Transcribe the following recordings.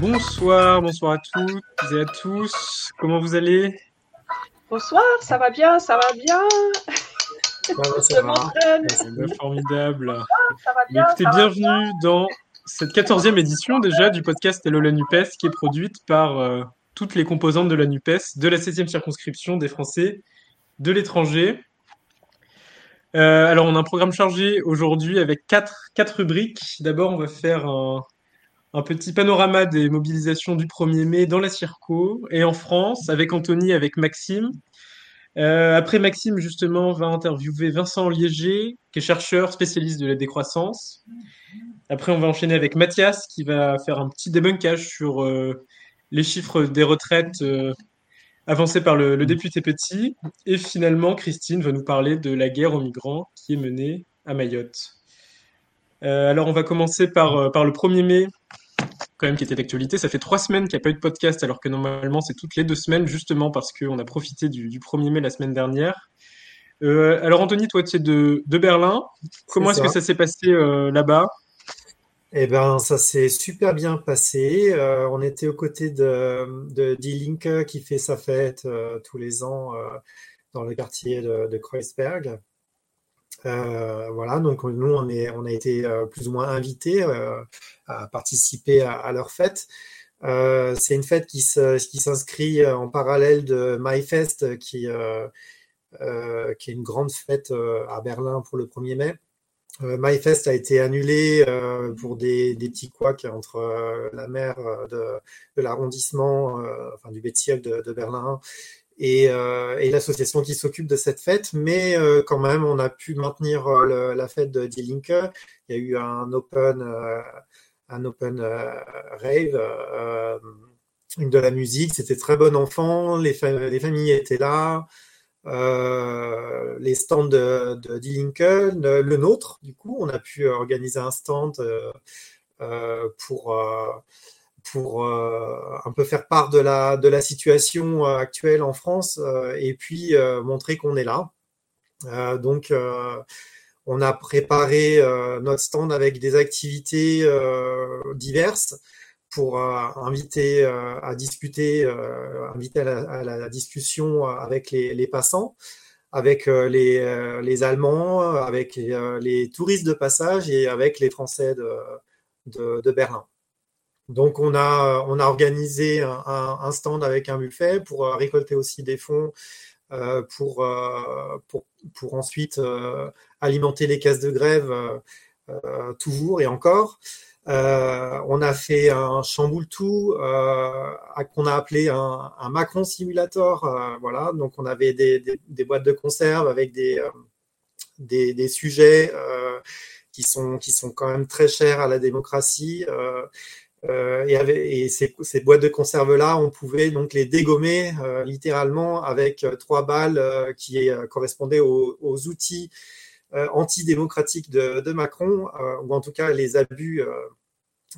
Bonsoir, bonsoir à toutes et à tous. Comment vous allez? Bonsoir, ça va bien, ça va bien. Ça va, ça va. C'est formidable. Ça va bien, Écoutez, bienvenue dans cette quatorzième édition déjà du podcast Hello la NUPES qui est produite par euh, toutes les composantes de la NUPES, de la 7e circonscription des Français de l'étranger. Euh, alors, on a un programme chargé aujourd'hui avec quatre, quatre rubriques. D'abord, on va faire un, un, petit panorama des mobilisations du 1er mai dans la Circo et en France avec Anthony, avec Maxime. Euh, après, Maxime, justement, va interviewer Vincent Liéger, qui est chercheur spécialiste de la décroissance. Après, on va enchaîner avec Mathias, qui va faire un petit débunkage sur euh, les chiffres des retraites euh, avancés par le, député Petit. Et finalement, Christine va nous parler de la guerre aux migrants qui est menée à Mayotte. Alors, on va commencer par le 1er mai, quand même, qui était d'actualité. Ça fait trois semaines qu'il n'y a pas eu de podcast, alors que normalement, c'est toutes les deux semaines, justement parce qu'on a profité du, 1er mai la semaine dernière. alors, Anthony, toi, tu es de, de Berlin. Comment est-ce que ça s'est passé là-bas? Eh ben, ça s'est super bien passé. Euh, on était aux côtés de, Linke qui fait sa fête euh, tous les ans euh, dans le quartier de, de Kreuzberg. Voilà, donc nous, on, a été plus ou moins invités à participer à, leur fête. c'est une fête qui, s'inscrit en parallèle de MyFest, qui, qui est une grande fête à Berlin pour le 1er mai. Euh, MyFest a été annulé euh, pour des, des, petits couacs entre euh, la maire de, l'arrondissement, enfin du de, de Berlin, et, et l'association qui s'occupe de cette fête, mais quand même, on a pu maintenir la fête de Die Linke. Il y a eu un open, un open rave, de la musique, c'était très bon enfant, les, les familles étaient là. Euh, les stands de, de Lincoln, le nôtre, du coup, on a pu organiser un stand euh, euh, pour, pour un peu faire part de la, situation actuelle en France et puis montrer qu'on est là. donc, on a préparé notre stand avec des activités diverses pour euh, inviter euh, à discuter, euh, inviter à la, discussion avec les, passants, avec les, Allemands, avec les, touristes de passage et avec les Français de Berlin. Donc on a, a organisé un, un, stand avec un buffet pour récolter aussi des fonds euh, pour, ensuite alimenter les caisses de grève toujours et encore. Euh, on a fait un chamboule tout euh, qu'on a appelé un, Macron Simulator. Euh, voilà, donc on avait des, boîtes de conserve avec des, sujets qui sont quand même très chers à la démocratie. Et, ces, boîtes de conserve là, on pouvait donc les dégommer littéralement avec trois balles qui correspondaient aux, outils antidémocratiques de, Macron, ou en tout cas les abus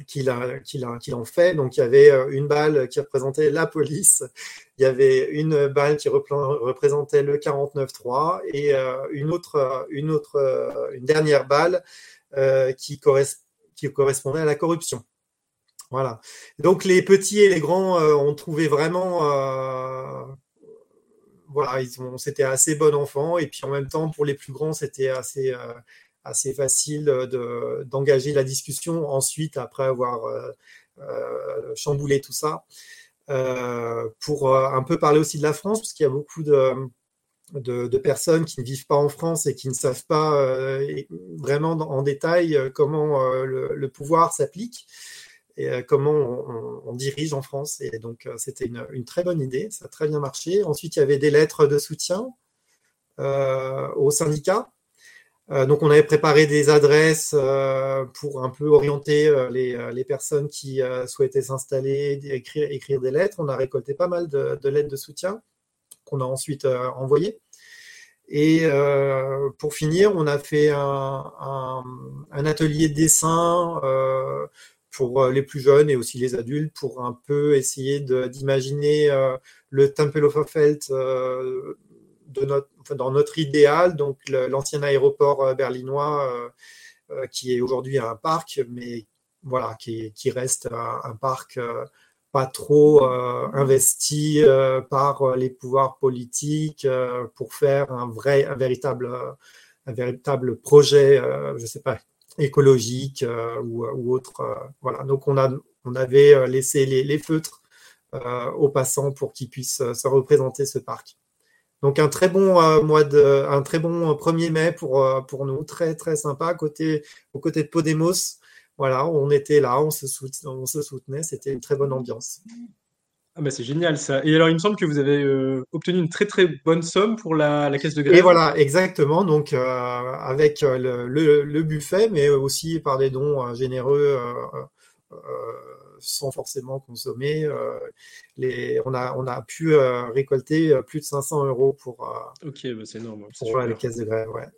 qu'il qu'il en fait. Donc il y avait euh, une balle qui représentait la police, il y avait une balle qui représentait le 49-3 et euh, une autre, une autre, euh, une dernière balle qui correspondait à la corruption. Voilà. Donc les petits et les grands ont trouvé vraiment voilà, ils ont, c'était assez bon enfant. Et puis en même temps, pour les plus grands, c'était assez, assez facile de, d'engager la discussion ensuite, après avoir euh, euh, chamboulé tout ça, euh, pour un peu parler aussi de la France, parce qu'il y a beaucoup de, de, personnes qui ne vivent pas en France et qui ne savent pas vraiment en détail comment le, pouvoir s'applique et comment on, dirige en France. Et donc, c'était une, très bonne idée, ça a très bien marché. Ensuite, il y avait des lettres de soutien aux syndicats euh, donc on avait préparé des adresses euh, pour un peu orienter euh, les, personnes qui souhaitaient s'installer, écrire, écrire, des lettres. On a récolté pas mal de, lettres de soutien qu'on a ensuite envoyées. Et pour finir, on a fait un, atelier de dessin pour les plus jeunes et aussi les adultes pour un peu essayer d'imaginer le Tempelhoferfeld de notre, dans notre idéal, donc l'ancien aéroport euh, berlinois euh, euh, qui est aujourd'hui un parc, mais voilà, qui, reste un, parc pas trop investi par les pouvoirs politiques pour faire un vrai, un véritable, un véritable projet, je sais pas, écologique ou, ou, autre. voilà. Donc on a, on avait laissé les, feutres aux passants pour qu'ils puissent se représenter ce parc. Donc un très bon euh, mois de, un très bon 1er mai pour, euh, pour nous, très très sympa côté, aux côtés de Podemos. Voilà, on était là, on se, soutenait, on se soutenait, c'était une très bonne ambiance. Ah bah c'est génial ça. Et alors il me semble que vous avez euh, obtenu une très très bonne somme pour la, la caisse de grève. Et voilà, exactement. Donc avec le, le, le, buffet, mais aussi par des dons généreux sans forcément consommer. Euh, les, on, a, on a pu euh, récolter euh, plus de 500 euros pour, ok, bah c'est énorme. pour les caisses de grève. Ouais.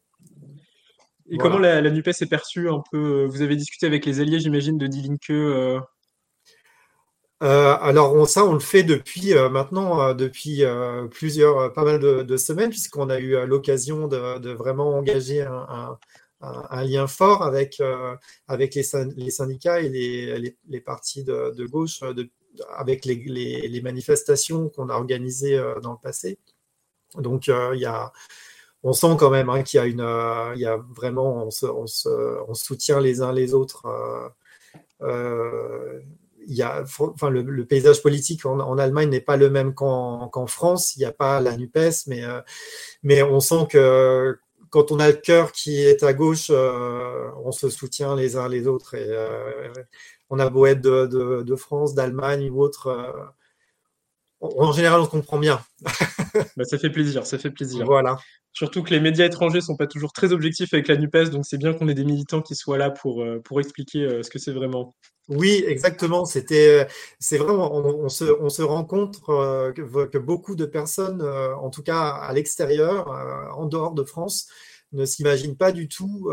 Et comment la, la, NUPES est perçue un peu Vous avez discuté avec les alliés, j'imagine, de D-Linke euh... alors ça, on le fait depuis maintenant, depuis plusieurs, pas mal de, semaines, puisqu'on a eu l'occasion de, vraiment engager un, lien fort avec, euh, avec les, syndicats et les, les, partis de, gauche, avec les, manifestations qu'on a organisées euh, dans le passé. Donc, euh, il y a, on sent quand même hein, qu'il y a une, y a vraiment, on se, on, se, on soutient les uns les autres. Il y a, enfin, le, paysage politique en, Allemagne n'est pas le même qu'en France. Il n'y a pas la NUPES, mais, mais on sent que quand on a le cœur qui est à gauche, euh, on se soutient les uns les autres. Et euh, on a beau être de, France, d'Allemagne ou autre. Euh, en général, on se comprend bien. Bah, ça fait plaisir, ça fait plaisir. Voilà. Surtout que les médias étrangers sont pas toujours très objectifs avec la NUPES, donc c'est bien qu'on ait des militants qui soient là pour, pour expliquer ce que c'est vraiment. Oui, exactement. C'était, c'est vraiment, on, se, on se rend compte que, beaucoup de personnes, en tout cas à l'extérieur, en dehors de France, ne s'imaginent pas du tout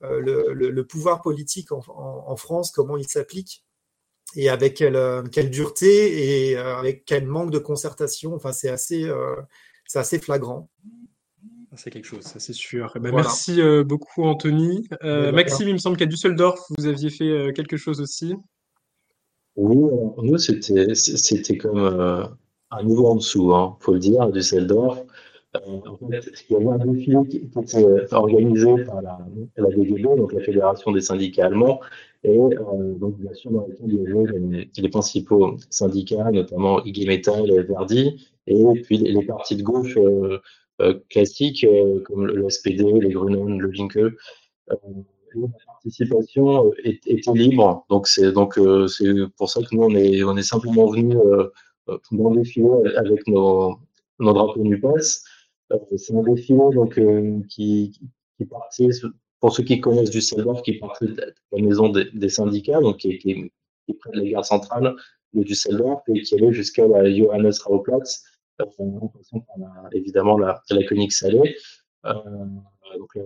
le, pouvoir politique en, France, comment il s'applique et avec quelle, dureté et avec quel manque de concertation. Enfin, c'est assez flagrant. C'est quelque chose, ça c'est sûr. Eh ben, merci euh, beaucoup Anthony. Euh, Maxime, il me semble qu'à Düsseldorf, vous aviez fait euh, quelque chose aussi. Oui, nous c'était c'était comme un niveau en dessous, il hein, faut le dire, à Düsseldorf. en fait, il y avait un défilé qui était organisé par la, la DGB, donc la Fédération des syndicats allemands, et donc bien sûr dans lequel il y avait les, les principaux syndicats, notamment IG Metall, Verdi, et puis les, partis de gauche classiques euh, comme le, SPD, les Grünen, le Linke. Euh, la participation était libre, donc c'est donc c'est pour ça que nous on est on est simplement venus dans le défilé avec nos nos drapeaux NUPES. c'est un défilé donc qui qui partait pour ceux qui connaissent Düsseldorf, qui partait de la maison des, syndicats, donc qui, qui, qui près de la gare centrale de Düsseldorf et qui allait jusqu'à la Johannes Rauplatz, en par la, évidemment la, la Koenig salée. Euh, donc là,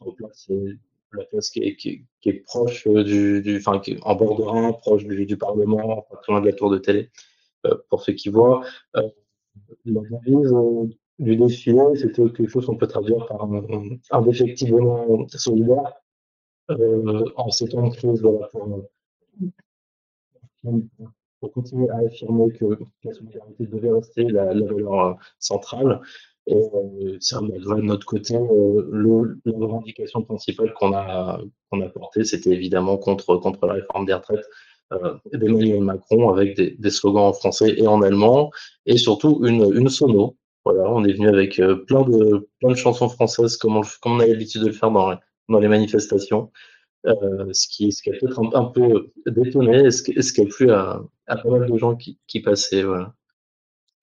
on place, c'est la place qui est, qui, qui est proche du, du enfin, qui est en bord de Rhin, proche du, du Parlement, pas très loin de la tour de télé, euh, pour ceux qui voient. Euh, la euh, du défilé, c'était quelque chose qu'on peut traduire par un, un effectivement solidaire euh, en ces temps de crise, voilà, pour, pour continuer à affirmer que la solidarité devait rester la, valeur euh, centrale. Et euh, de notre côté, euh, la revendication principale qu'on a, portée, c'était évidemment contre, la réforme des retraites euh, d'Emmanuel Macron avec des, slogans en français et en allemand et surtout une, une sono. Voilà, on est venu avec plein de, plein de chansons françaises comme on, on a l'habitude de le faire dans, les manifestations. Euh, ce, qui, ce a peut-être un, peu détonné, ce qui, ce qui a plu à, à, pas mal de gens qui, qui passaient. Voilà.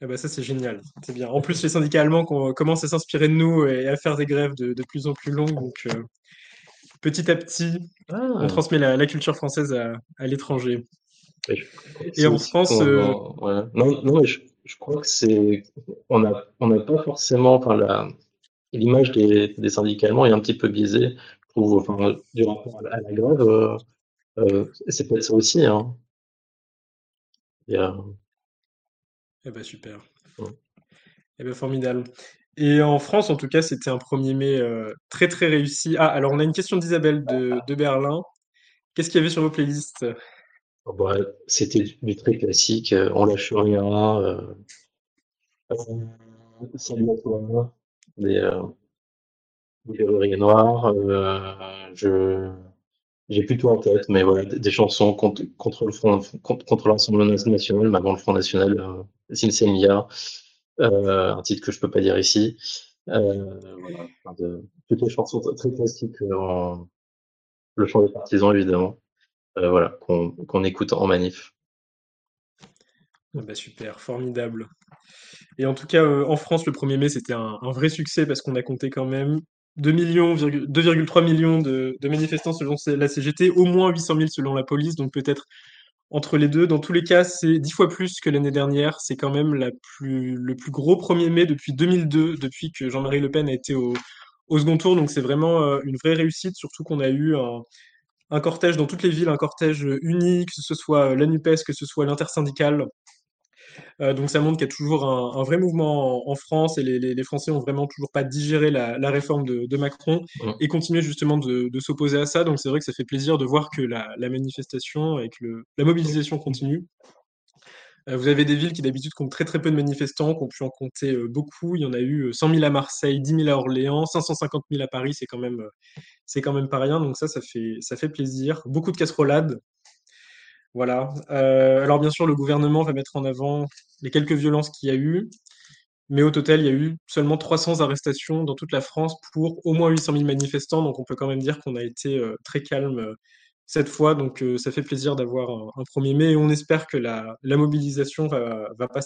Eh ben ça, c'est génial. C'est bien. En plus, les syndicats allemands commencent à s'inspirer de nous et à faire des grèves de, de plus en plus longues. Donc, euh, petit à petit, ah. on transmet la, la, culture française à, à l'étranger. Et en France. Euh... Ouais. Non, non, mais je, je crois que c'est. On n'a on a pas forcément. Enfin, l'image des, des syndicats allemands est un petit peu biaisée trouve, enfin, du rapport à la, grève, euh, c'est peut-être ça aussi. Hein. Et, euh... Eh ben super. Ouais. Eh ben formidable. Et en France, en tout cas, c'était un 1er mai euh, très très réussi. Ah, alors on a une question d'Isabelle de, de, Berlin Qu'est-ce qu'il y avait sur vos playlists? Oh, bah, C'était du, très classique. On lâche rien. Euh, salut à toi. Des, euh, des noirs. je j'ai plutôt en tête, mais voilà, des, chansons contre, contre l'ensemble national, mais avant le Front National, euh, Sinsemia, euh, un titre que je peux pas dire ici. Euh, voilà, plutôt des chansons très classiques euh, en le chant des partisans, évidemment. Voilà, qu'on écoute en manif. Ah bah super, formidable. Et en tout cas, en France, le 1er mai, c'était un vrai succès parce qu'on a compté quand même 2 millions, 2,3 millions de, manifestants selon la CGT, au moins 800 000 selon la police, donc peut-être entre les deux. Dans tous les cas, c'est dix fois plus que l'année dernière. C'est quand même la plus, le plus gros 1er mai depuis 2002, depuis que Jean-Marie Le Pen a été au, second tour. Donc c'est vraiment euh, une vraie réussite, surtout qu'on a eu un, un cortège dans toutes les villes, un cortège uni, que ce soit la NUPES, que ce soit l'intersyndicale. Euh, donc ça montre qu'il y a toujours un, vrai mouvement en, France et les, Français ont vraiment toujours pas digéré la, réforme de, Macron et continuer justement de, s'opposer à ça. Donc c'est vrai que ça fait plaisir de voir que la, manifestation et que la mobilisation continue. Euh, vous avez des villes qui d'habitude comptent très très peu de manifestants, qui ont pu en compter euh, beaucoup. Il y en a eu 100 000 à Marseille, 10 000 à Orléans, 550 000 à Paris. C'est quand même c'est quand même pas rien. Donc ça, ça fait ça fait plaisir. Beaucoup de casserolades. Voilà. Euh, alors bien sûr, le gouvernement va mettre en avant les quelques violences qu'il y a eu, mais au total, il y a eu seulement 300 arrestations dans toute la France pour au moins 800 000 manifestants, donc on peut quand même dire qu'on a été euh, très calme euh, cette fois, donc ça fait plaisir d'avoir un, 1er mai, et on espère que la, mobilisation va, va pas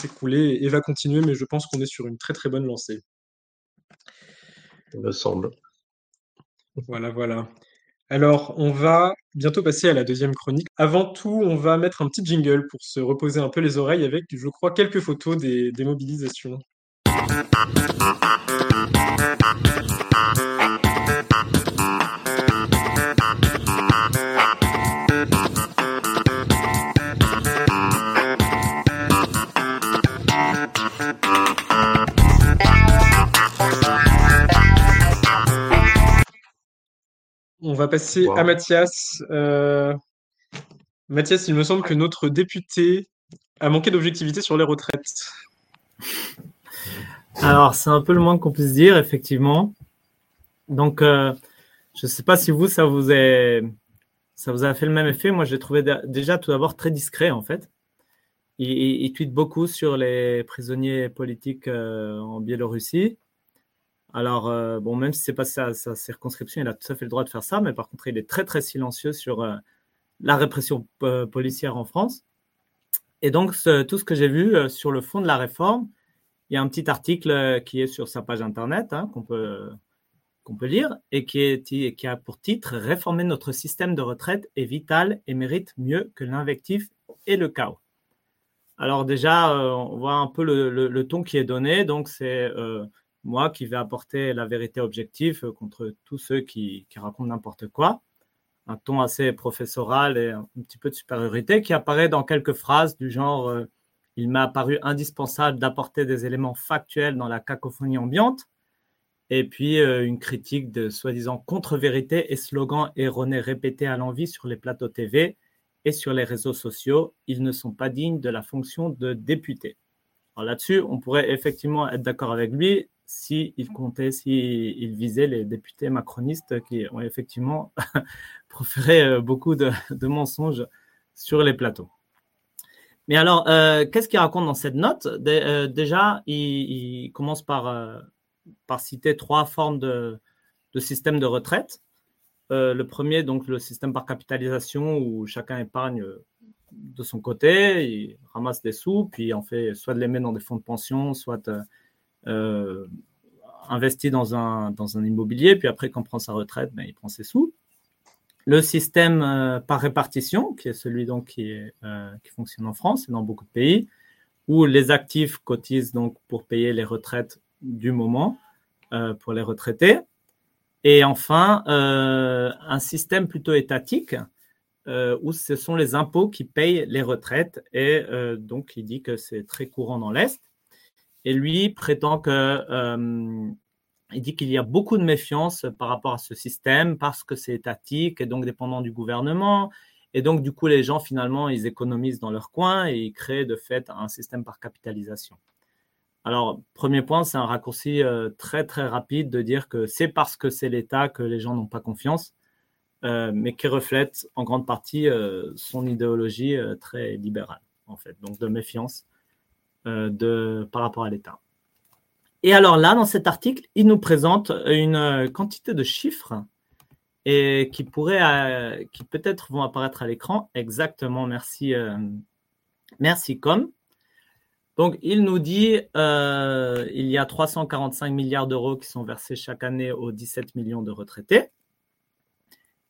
s'écouler et va continuer, mais je pense qu'on est sur une très très bonne lancée. Il me semble. Voilà, voilà. Alors, on va bientôt passer à la deuxième chronique. Avant tout, on va mettre un petit jingle pour se reposer un peu les oreilles avec, je crois, quelques photos des, mobilisations. On va passer à Mathias. Euh, Mathias, il me semble que notre député a manqué d'objectivité sur les retraites. Alors, c'est un peu le moins qu'on puisse dire, effectivement. Donc, euh, je ne sais pas si vous, ça vous, est, ça vous a fait le même effet. Moi, j'ai trouvé déjà tout d'abord très discret, en fait. Il, il, tweet beaucoup sur les prisonniers politiques euh, en Biélorussie. Alors, euh, bon, même si c'est pas sa, circonscription, il a tout à fait le droit de faire ça, mais par contre, il est très, très silencieux sur euh, la répression euh, policière en France. Et donc, tout ce que j'ai vu sur le fond de la réforme, il y a un petit article qui est sur sa page internet hein, qu'on peut, peut lire et qui, est, qui a pour titre Réformer notre système de retraite est vital et mérite mieux que l'invectif et le chaos. Alors déjà, on voit un peu le, le, ton qui est donné. Donc c'est moi qui vais apporter la vérité objective contre tous ceux qui, racontent n'importe quoi. Un ton assez professoral et un petit peu de supériorité qui apparaît dans quelques phrases du genre euh, Il m'a apparu indispensable d'apporter des éléments factuels dans la cacophonie ambiante. Et puis euh, une critique de soi-disant contre-vérité et slogans erronés répétés à l'envie sur les plateaux TV et sur les réseaux sociaux. Ils ne sont pas dignes de la fonction de député. Alors là-dessus, on pourrait effectivement être d'accord avec lui s'il comptait, s'il visait les députés macronistes qui ont effectivement proféré euh, beaucoup de, mensonges sur les plateaux. Mais alors, euh, qu'est-ce qu'il raconte dans cette note? Euh, Déjà, il, commence par, par, citer trois formes de, de système de retraite. le premier, donc le système par capitalisation où chacun épargne de son côté, il ramasse des sous, puis en fait soit de les met dans des fonds de pension, soit euh, investi dans un, dans un immobilier, puis après, quand prend sa retraite, ben, il prend ses sous. Le système euh, par répartition, qui est celui donc qui, euh, qui fonctionne en France et dans beaucoup de pays, où les actifs cotisent donc pour payer les retraites du moment pour les retraités. Et enfin, un système plutôt étatique, où ce sont les impôts qui payent les retraites. Et donc, il dit que c'est très courant dans l'Est. Et lui prétend que euh, dit qu'il y a beaucoup de méfiance par rapport à ce système parce que c'est étatique et donc dépendant du gouvernement. Et donc, du coup, les gens, finalement, ils économisent dans leur coin et ils créent de fait un système par capitalisation. Alors, premier point, c'est un raccourci euh, très, très rapide de dire que c'est parce que c'est l'État que les gens n'ont pas confiance, euh, mais qui reflète en grande partie son idéologie très libérale, en fait, donc de méfiance de, par rapport à l'État. Et alors là, dans cet article, il nous présente une euh, quantité de chiffres qui pourraient, euh, qui peut-être vont apparaître à l'écran. Exactement, merci, euh, merci Com. Donc, il nous dit il y a 345 milliards d'euros qui sont versés chaque année aux 17 millions de retraités.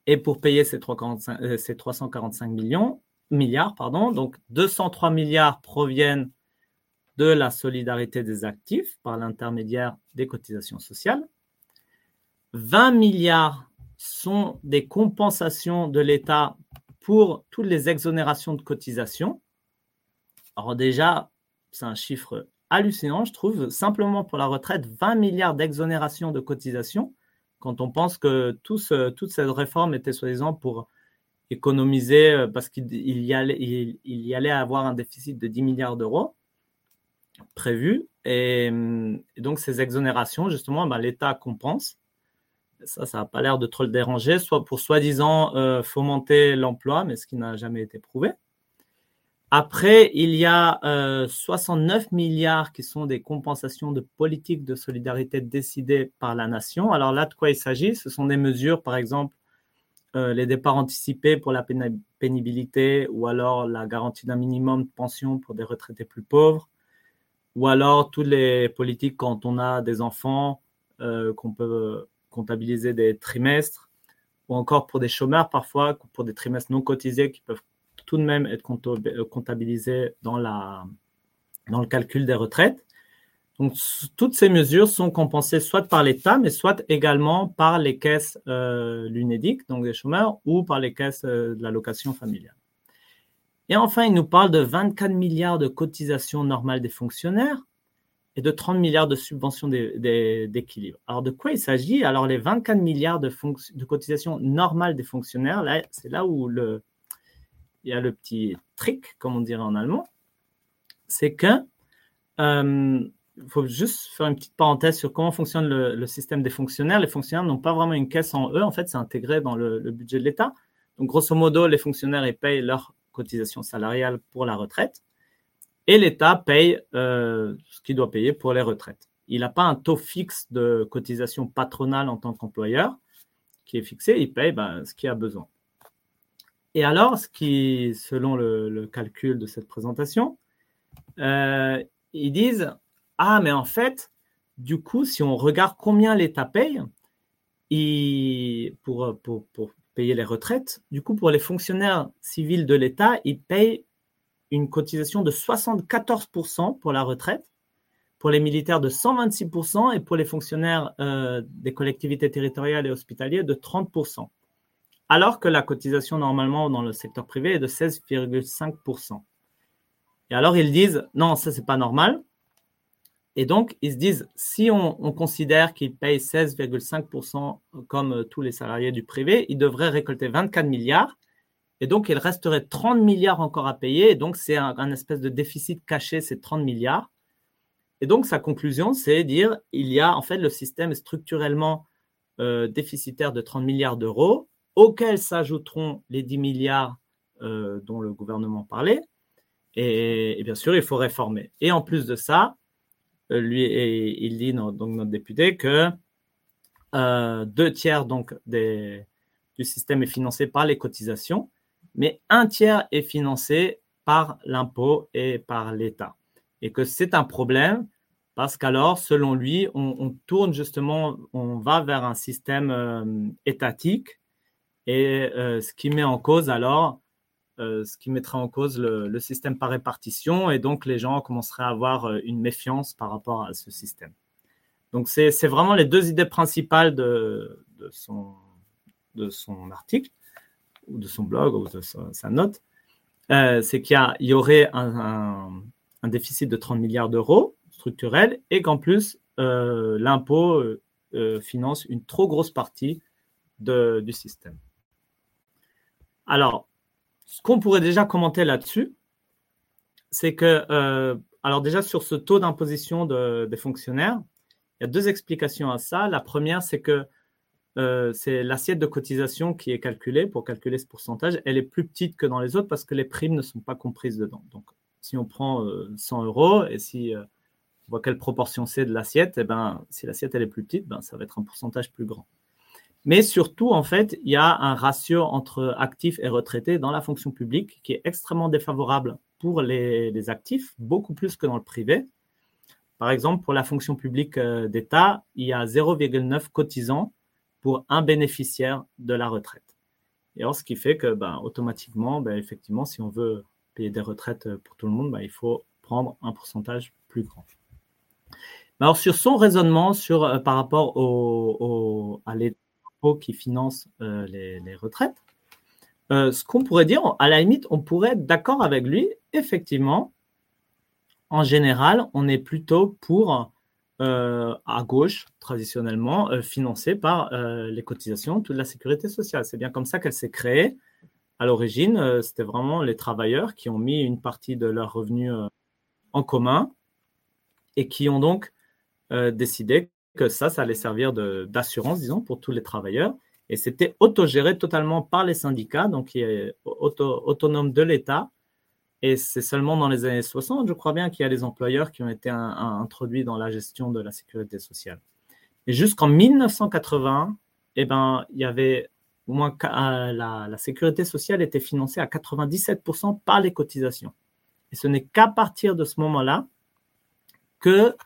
Et pour payer ces, 345, ces 345 millions, milliards, pardon, donc 203 milliards proviennent de la solidarité des actifs par l'intermédiaire des cotisations sociales. 20 milliards sont des compensations de l'État pour toutes les exonérations de cotisations. Alors déjà, c'est un chiffre hallucinant, je trouve. Simplement pour la retraite, 20 milliards d'exonérations de cotisations, quand on pense que toute cette réforme était soi-disant pour économiser, euh, parce qu'il y, y allait avoir un déficit de 10 milliards d'euros prévues. Et, donc, ces exonérations, justement, ben, l'État compense. Ça, ça n'a pas l'air de trop le déranger, soit pour soi-disant euh, fomenter l'emploi, mais ce qui n'a jamais été prouvé. Après, il y a 69 euh, milliards qui sont des compensations de politiques de solidarité décidées par la nation. Alors là, de quoi il s'agit? Ce sont des mesures, par exemple, euh, les départs anticipés pour la pénibilité ou alors la garantie d'un minimum de pension pour des retraités plus pauvres, ou alors toutes les politiques quand on a des enfants euh, qu'on peut comptabiliser des trimestres, ou encore pour des chômeurs parfois, pour des trimestres non cotisés qui peuvent tout de même être comptabilisés dans, la, dans le calcul des retraites. Donc, toutes ces mesures sont compensées soit par l'État, mais soit également par les caisses euh, l'UNEDIC, donc des chômeurs, ou par les caisses euh, de l'allocation familiale. Et enfin, il nous parle de 24 milliards de cotisations normales des fonctionnaires et de 30 milliards de subventions d'équilibre. Alors, de quoi il s'agit? Alors, les 24 milliards de, cotisations normales des fonctionnaires, là, c'est là où il y a le petit trick, comme on dirait en allemand, c'est que euh, il faut juste faire une petite parenthèse sur comment fonctionne le, système des fonctionnaires. Les fonctionnaires n'ont pas vraiment une caisse en eux, en fait, c'est intégré dans le, le budget de l'État. Donc, grosso modo, les fonctionnaires, ils payent leur cotisation salariale pour la retraite et l'État paye euh, ce qu'il doit payer pour les retraites. Il n'a pas un taux fixe de cotisation patronale en tant qu'employeur qui est fixé, il paye ben, ce qu'il a besoin. Et alors, ce qui, selon le, calcul de cette présentation, euh, ils disent Ah, mais en fait, du coup, si on regarde combien l'État paye il, pour, pour, pour, payer les retraites. Du coup, pour les fonctionnaires civils de l'État, ils payent une cotisation de 74% pour la retraite, pour les militaires de 126% et pour les fonctionnaires euh, des collectivités territoriales et hospitalières de 30%. Alors que la cotisation normalement dans le secteur privé est de 16,5%. Et alors ils disent non, ça c'est pas normal. Et donc, ils se disent, si on, considère qu'ils payent 16,5% comme euh, tous les salariés du privé, ils devraient récolter 24 milliards. Et donc, il resterait 30 milliards encore à payer. Et donc, c'est un, espèce de déficit caché, ces 30 milliards. Et donc, sa conclusion, c'est dire, il y a, en fait, le système est structurellement euh, déficitaire de 30 milliards d'euros, auxquels s'ajouteront les 10 milliards euh, dont le gouvernement parlait. et, bien sûr, il faut réformer. Et en plus de ça, lui, et il dit, donc notre député, que euh, deux tiers du système est financé par les cotisations, mais un tiers est financé par l'impôt et par l'État. Et que c'est un problème parce qu'alors, selon lui, on, tourne justement, on va vers un système euh, étatique et ce qui met en cause alors euh, ce qui mettrait en cause le, système par répartition et donc les gens commenceraient à avoir euh, une méfiance par rapport à ce système. Donc c'est vraiment les deux idées principales de, son, article ou de son blog ou de sa, note. Euh, c'est qu'il y, aurait un, déficit de 30 milliards d'euros structurel et qu'en plus l'impôt financent une trop grosse partie du système. Alors, ce qu'on pourrait déjà commenter là-dessus, c'est que, euh, alors déjà sur ce taux d'imposition des fonctionnaires, il y a deux explications à ça. La première, c'est que euh, c'est l'assiette de cotisation qui est calculée pour calculer ce pourcentage. Elle est plus petite que dans les autres parce que les primes ne sont pas comprises dedans. Donc, si on prend 100 euh, euros et si on voit quelle proportion c'est de l'assiette, eh ben, si l'assiette elle est plus petite, ben, ça va être un pourcentage plus grand. Mais surtout, en fait, il y a un ratio entre actifs et retraités dans la fonction publique qui est extrêmement défavorable pour les, actifs, beaucoup plus que dans le privé. Par exemple, pour la fonction publique euh, d'État, il y a 0,9 cotisants pour un bénéficiaire de la retraite. Et alors, ce qui fait que, ben, automatiquement, ben, effectivement, si on veut payer des retraites pour tout le monde, ben, il faut prendre un pourcentage plus grand. Alors, sur son raisonnement sur, euh, par rapport à l'État, qui finance euh, les, retraites. Euh, ce qu'on pourrait dire, à la limite, on pourrait être d'accord avec lui. Effectivement, en général, on est plutôt pour, euh, à gauche, traditionnellement, financé par les cotisations de la sécurité sociale. C'est bien comme ça qu'elle s'est créée. À l'origine, c'était vraiment les travailleurs qui ont mis une partie de leurs revenus en commun et qui ont donc décidé que ça, ça allait servir d'assurance, disons, pour tous les travailleurs. Et c'était autogéré totalement par les syndicats, donc il est autonome de l'État. Et c'est seulement dans les années 60, je crois bien, qu'il y a des employeurs qui ont été introduits dans la gestion de la sécurité sociale. Et jusqu'en 1980, eh ben, il y avait au moins euh, la sécurité sociale était financée à 97% par les cotisations. Et ce n'est qu'à partir de ce moment-là que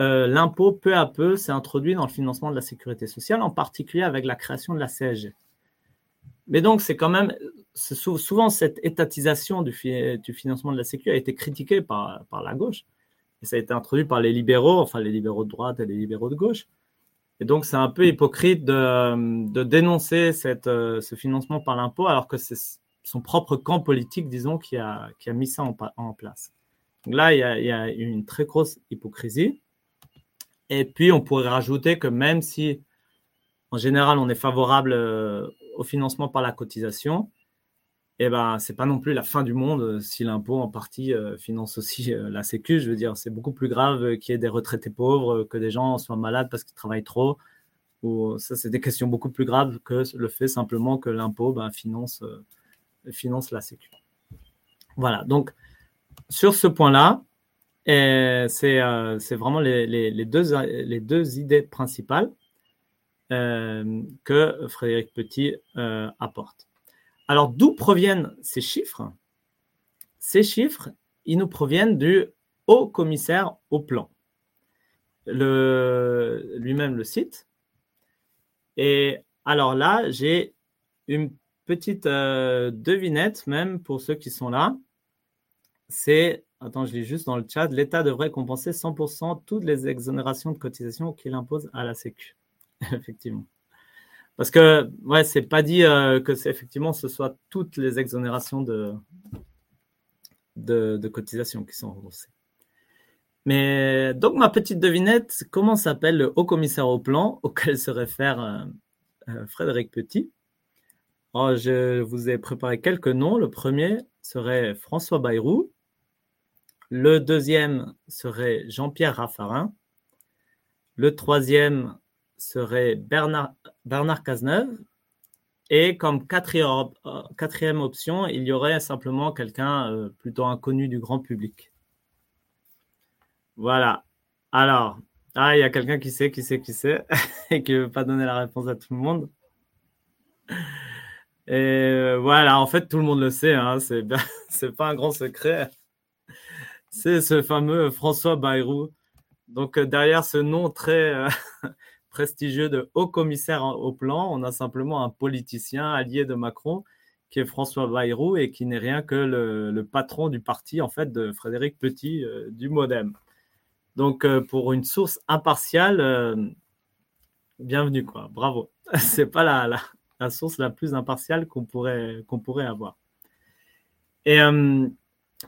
euh, l'impôt, peu à peu, s'est introduit dans le financement de la sécurité sociale, en particulier avec la création de la CSG. Mais donc, c'est quand même, souvent cette étatisation du, financement de la sécurité a été critiquée par, la gauche. Et ça a été introduit par les libéraux, enfin les libéraux de droite et les libéraux de gauche. Et donc, c'est un peu hypocrite de, dénoncer euh, ce financement par l'impôt, alors que c'est son propre camp politique, disons, qui a, mis ça en, place. Donc là, il y, a, une très grosse hypocrisie. Et puis, on pourrait rajouter que même si, en général, on est favorable euh, au financement par la cotisation, eh ben, c'est pas non plus la fin du monde euh, si l'impôt en partie euh, finance aussi la Sécu. Je veux dire, c'est beaucoup plus grave qu'il y ait des retraités pauvres, que des gens soient malades parce qu'ils travaillent trop. Ou ça, c'est des questions beaucoup plus graves que le fait simplement que l'impôt ben, finance, finance la Sécu. Voilà. Donc, sur ce point-là, euh, c'est vraiment les, deux, idées principales euh, que Frédéric Petit euh, apporte. Alors, d'où proviennent ces chiffres? Ces chiffres, ils nous proviennent du haut commissaire au plan. Lui-même le cite. Et alors là, j'ai une petite devinette même pour ceux qui sont là. C'est Attends, je lis juste dans le chat. L'État devrait compenser 100% toutes les exonérations de cotisations qu'il impose à la Sécu. effectivement. Parce que, ouais, c'est pas dit euh, que c'est effectivement ce soit toutes les exonérations de, de, cotisations qui sont remboursées. Mais donc, ma petite devinette, comment s'appelle le haut commissaire au plan auquel se réfère euh, euh, Frédéric Petit? Oh, Je vous ai préparé quelques noms. Le premier serait François Bayrou. Le deuxième serait Jean-Pierre Raffarin. Le troisième serait Bernard, Cazeneuve. Et comme quatrième, option, il y aurait simplement quelqu'un euh, plutôt inconnu du grand public. Voilà. Alors, ah, il y a quelqu'un qui sait, qui sait, qui sait, et qui ne veut pas donner la réponse à tout le monde. Et euh, voilà, en fait, tout le monde le sait, hein, c'est pas un grand secret. C'est ce fameux François Bayrou. Donc euh, derrière ce nom très euh, prestigieux de haut commissaire au plan, on a simplement un politicien allié de Macron qui est François Bayrou et qui n'est rien que le, patron du parti en fait de Frédéric Petit euh, du MoDem. Donc pour une source impartiale, bienvenue quoi, bravo. C'est pas la, la, source la plus impartiale qu'on pourrait qu'on pourrait avoir. Et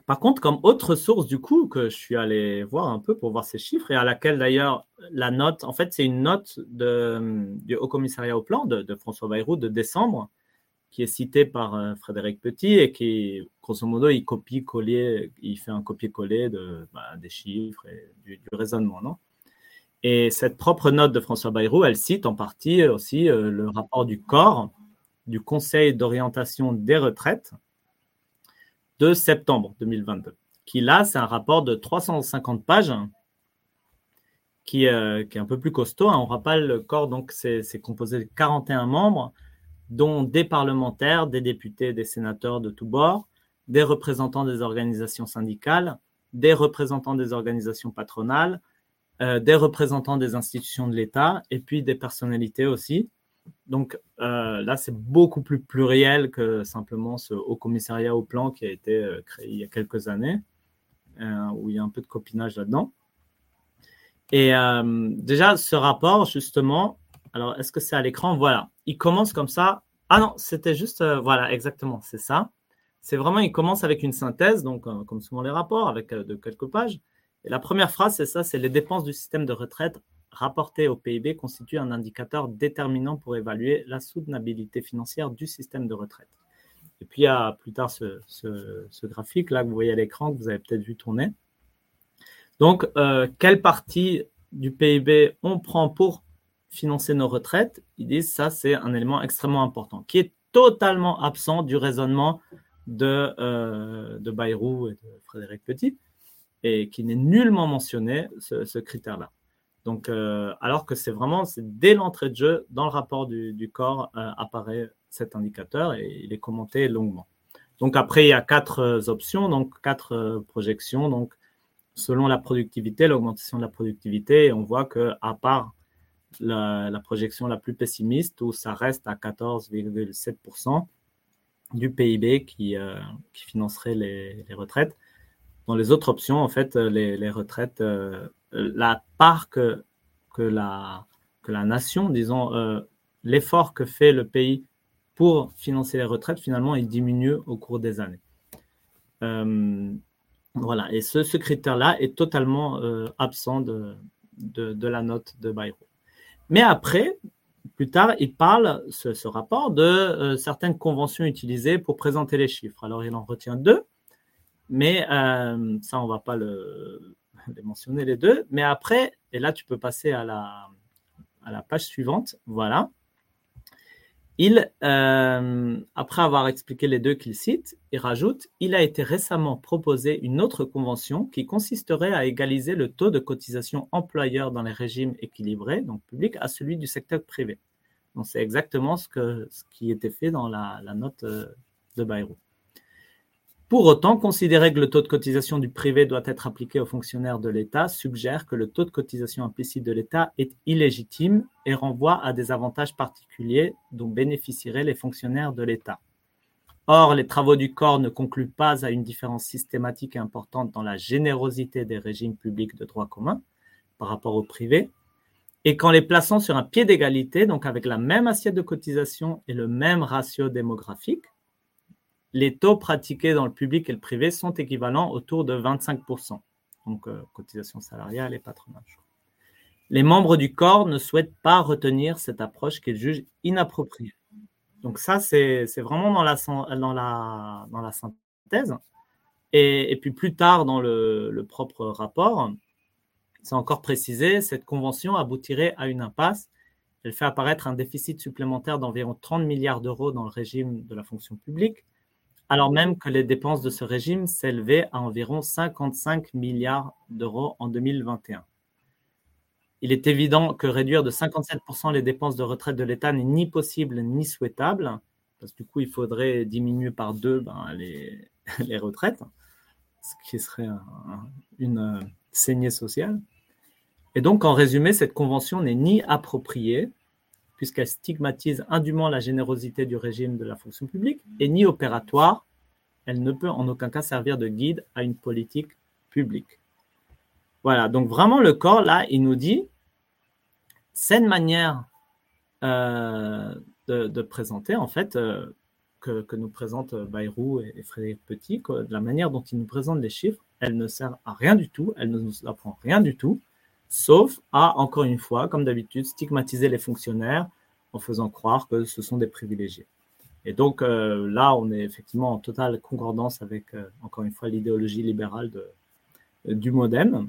par contre, comme autre source du coup que je suis allé voir un peu pour voir ces chiffres et à laquelle d'ailleurs la note, en fait, c'est une note du Haut Commissariat au Plan de, François Bayrou de décembre qui est citée par euh, Frédéric Petit et qui, grosso modo, il copie fait un copier-coller bah, des chiffres et du, raisonnement, non? Et cette propre note de François Bayrou, elle cite en partie aussi euh, le rapport du corps du Conseil d'orientation des retraites de septembre 2022. Qui là, c'est un rapport de 350 pages qui, euh, qui est un peu plus costaud. Hein. On rappelle, le corps, donc, c'est composé de 41 membres, dont des parlementaires, des députés, des sénateurs de tous bords, des représentants des organisations syndicales, des représentants des organisations patronales, euh, des représentants des institutions de l'État et puis des personnalités aussi. Donc euh, là, c'est beaucoup plus pluriel que simplement ce haut commissariat au plan qui a été euh, créé il y a quelques années, euh, où il y a un peu de copinage là-dedans. Et déjà, ce rapport, justement, alors est-ce que c'est à l'écran? Voilà, il commence comme ça. Ah non, c'était juste, voilà, exactement, c'est ça. C'est vraiment, il commence avec une synthèse, donc comme souvent les rapports, avec de quelques pages. Et la première phrase, c'est ça, c'est les dépenses du système de retraite rapporté au PIB constitue un indicateur déterminant pour évaluer la soutenabilité financière du système de retraite. Et puis, il y a plus tard ce, graphique là que vous voyez à l'écran, que vous avez peut-être vu tourner. Donc, euh, quelle partie du PIB on prend pour financer nos retraites? Ils disent ça, c'est un élément extrêmement important, qui est totalement absent du raisonnement de, euh, de Bayrou et de Frédéric Petit, et qui n'est nullement mentionné, ce critère-là. Donc, euh, alors que c'est vraiment, dès l'entrée de jeu, dans le rapport du, corps, euh, apparaît cet indicateur et il est commenté longuement. Donc après, il y a quatre euh, options, donc quatre projections. Donc, selon la productivité, l'augmentation de la productivité, on voit que à part la, projection la plus pessimiste, où ça reste à 14,7% du PIB qui, financerait les, retraites, dans les autres options, en fait, les retraites la part que, que, la, que la nation, disons, euh, l'effort que fait le pays pour financer les retraites, finalement, il diminue au cours des années. Euh, voilà, et ce, critère-là est totalement euh, absent de, de, la note de Bayrou. Mais après, plus tard, il parle, ce rapport, de certaines conventions utilisées pour présenter les chiffres. Alors, il en retient deux, mais ça, on ne va pas le, les mentionner les deux. Mais après, et là, tu peux passer à la, page suivante. Voilà. Il, euh, après avoir expliqué les deux qu'il cite, il rajoute Il a été récemment proposé une autre convention qui consisterait à égaliser le taux de cotisation employeur dans les régimes équilibrés, donc publics, à celui du secteur privé. Donc, c'est exactement ce, que, ce qui était fait dans la, la note euh, de Bayrou. Pour autant, considérer que le taux de cotisation du privé doit être appliqué aux fonctionnaires de l'État suggère que le taux de cotisation implicite de l'État est illégitime et renvoie à des avantages particuliers dont bénéficieraient les fonctionnaires de l'État. Or, les travaux du corps ne concluent pas à une différence systématique et importante dans la générosité des régimes publics de droit commun par rapport au privé, et qu'en les plaçant sur un pied d'égalité, donc avec la même assiette de cotisation et le même ratio démographique, les taux pratiqués dans le public et le privé sont équivalents autour de 25%, donc euh, cotisation salariale et patronage. Les membres du corps ne souhaitent pas retenir cette approche qu'ils jugent inappropriée. Donc ça, c'est vraiment dans la, synthèse. Et, puis plus tard, dans le propre rapport, c'est encore précisé, cette convention aboutirait à une impasse. Elle fait apparaître un déficit supplémentaire d'environ 30 milliards d'euros dans le régime de la fonction publique, alors même que les dépenses de ce régime s'élevaient à environ 55 milliards d'euros en 2021. Il est évident que réduire de 57% les dépenses de retraite de l'État n'est ni possible ni souhaitable, parce que du coup, il faudrait diminuer par deux ben, les, les, retraites, ce qui serait une saignée sociale. Et donc, en résumé, cette convention n'est ni appropriée, puisqu'elle stigmatise indûment la générosité du régime de la fonction publique, et ni opératoire, elle ne peut en aucun cas servir de guide à une politique publique. Voilà, donc vraiment le corps, là, il nous dit, c'est une manière euh, de, présenter, en fait, euh, que, nous présente Bayrou et, Frédéric Petit, la manière dont ils nous présentent les chiffres, elle ne sert à rien du tout, elle ne nous apprend rien du tout, sauf à, encore une fois, comme d'habitude, stigmatiser les fonctionnaires en faisant croire que ce sont des privilégiés. Et donc euh, là, on est effectivement en totale concordance avec, euh, encore une fois, l'idéologie libérale de, du modem.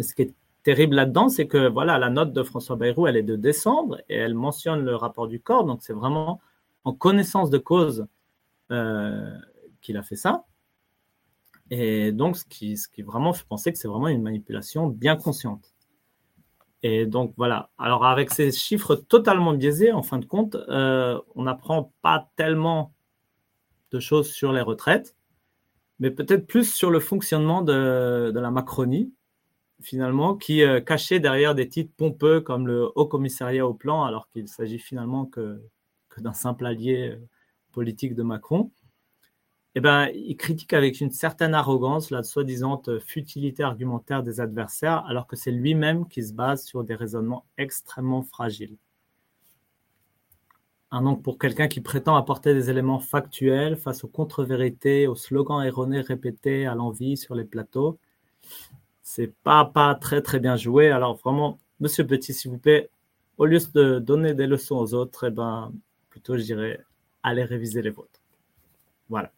Ce qui est terrible là-dedans, c'est que voilà, la note de François Bayrou, elle est de décembre et elle mentionne le rapport du corps. Donc c'est vraiment en connaissance de cause euh, qu'il a fait ça. Et donc, ce qui, ce qui vraiment fait penser que c'est vraiment une manipulation bien consciente. Et donc voilà. Alors avec ces chiffres totalement biaisés, en fin de compte, euh, on n'apprend pas tellement de choses sur les retraites, mais peut-être plus sur le fonctionnement de, la Macronie, finalement, qui euh, cachait derrière des titres pompeux comme le Haut Commissariat au Plan, alors qu'il s'agit finalement que, d'un simple allié euh, politique de Macron eh ben, il critique avec une certaine arrogance la soi-disant futilité argumentaire des adversaires, alors que c'est lui-même qui se base sur des raisonnements extrêmement fragiles. Un donc pour quelqu'un qui prétend apporter des éléments factuels face aux contre-vérités, aux slogans erronés répétés à l'envie sur les plateaux, c'est pas pas très très bien joué. Alors vraiment, Monsieur Petit, s'il vous plaît, au lieu de donner des leçons aux autres, eh ben plutôt je dirais allez réviser les vôtres. Voilà.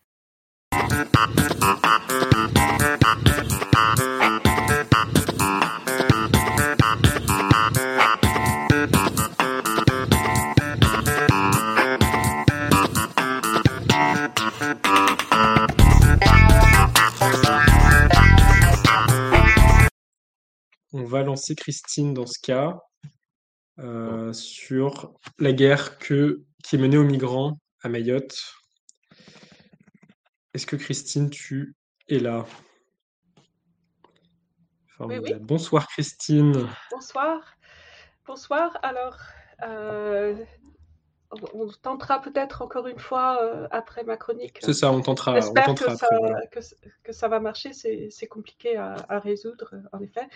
On va lancer Christine dans ce cas euh, sur la guerre que, qui est menée aux migrants à Mayotte est-ce que Christine, tu es là? Bonsoir Christine. Bonsoir. Bonsoir. Alors, euh, on tentera peut-être encore une fois euh, après ma chronique. C'est ça, on tentera. J'espère que, ça va marcher. C'est compliqué à, résoudre, en effet.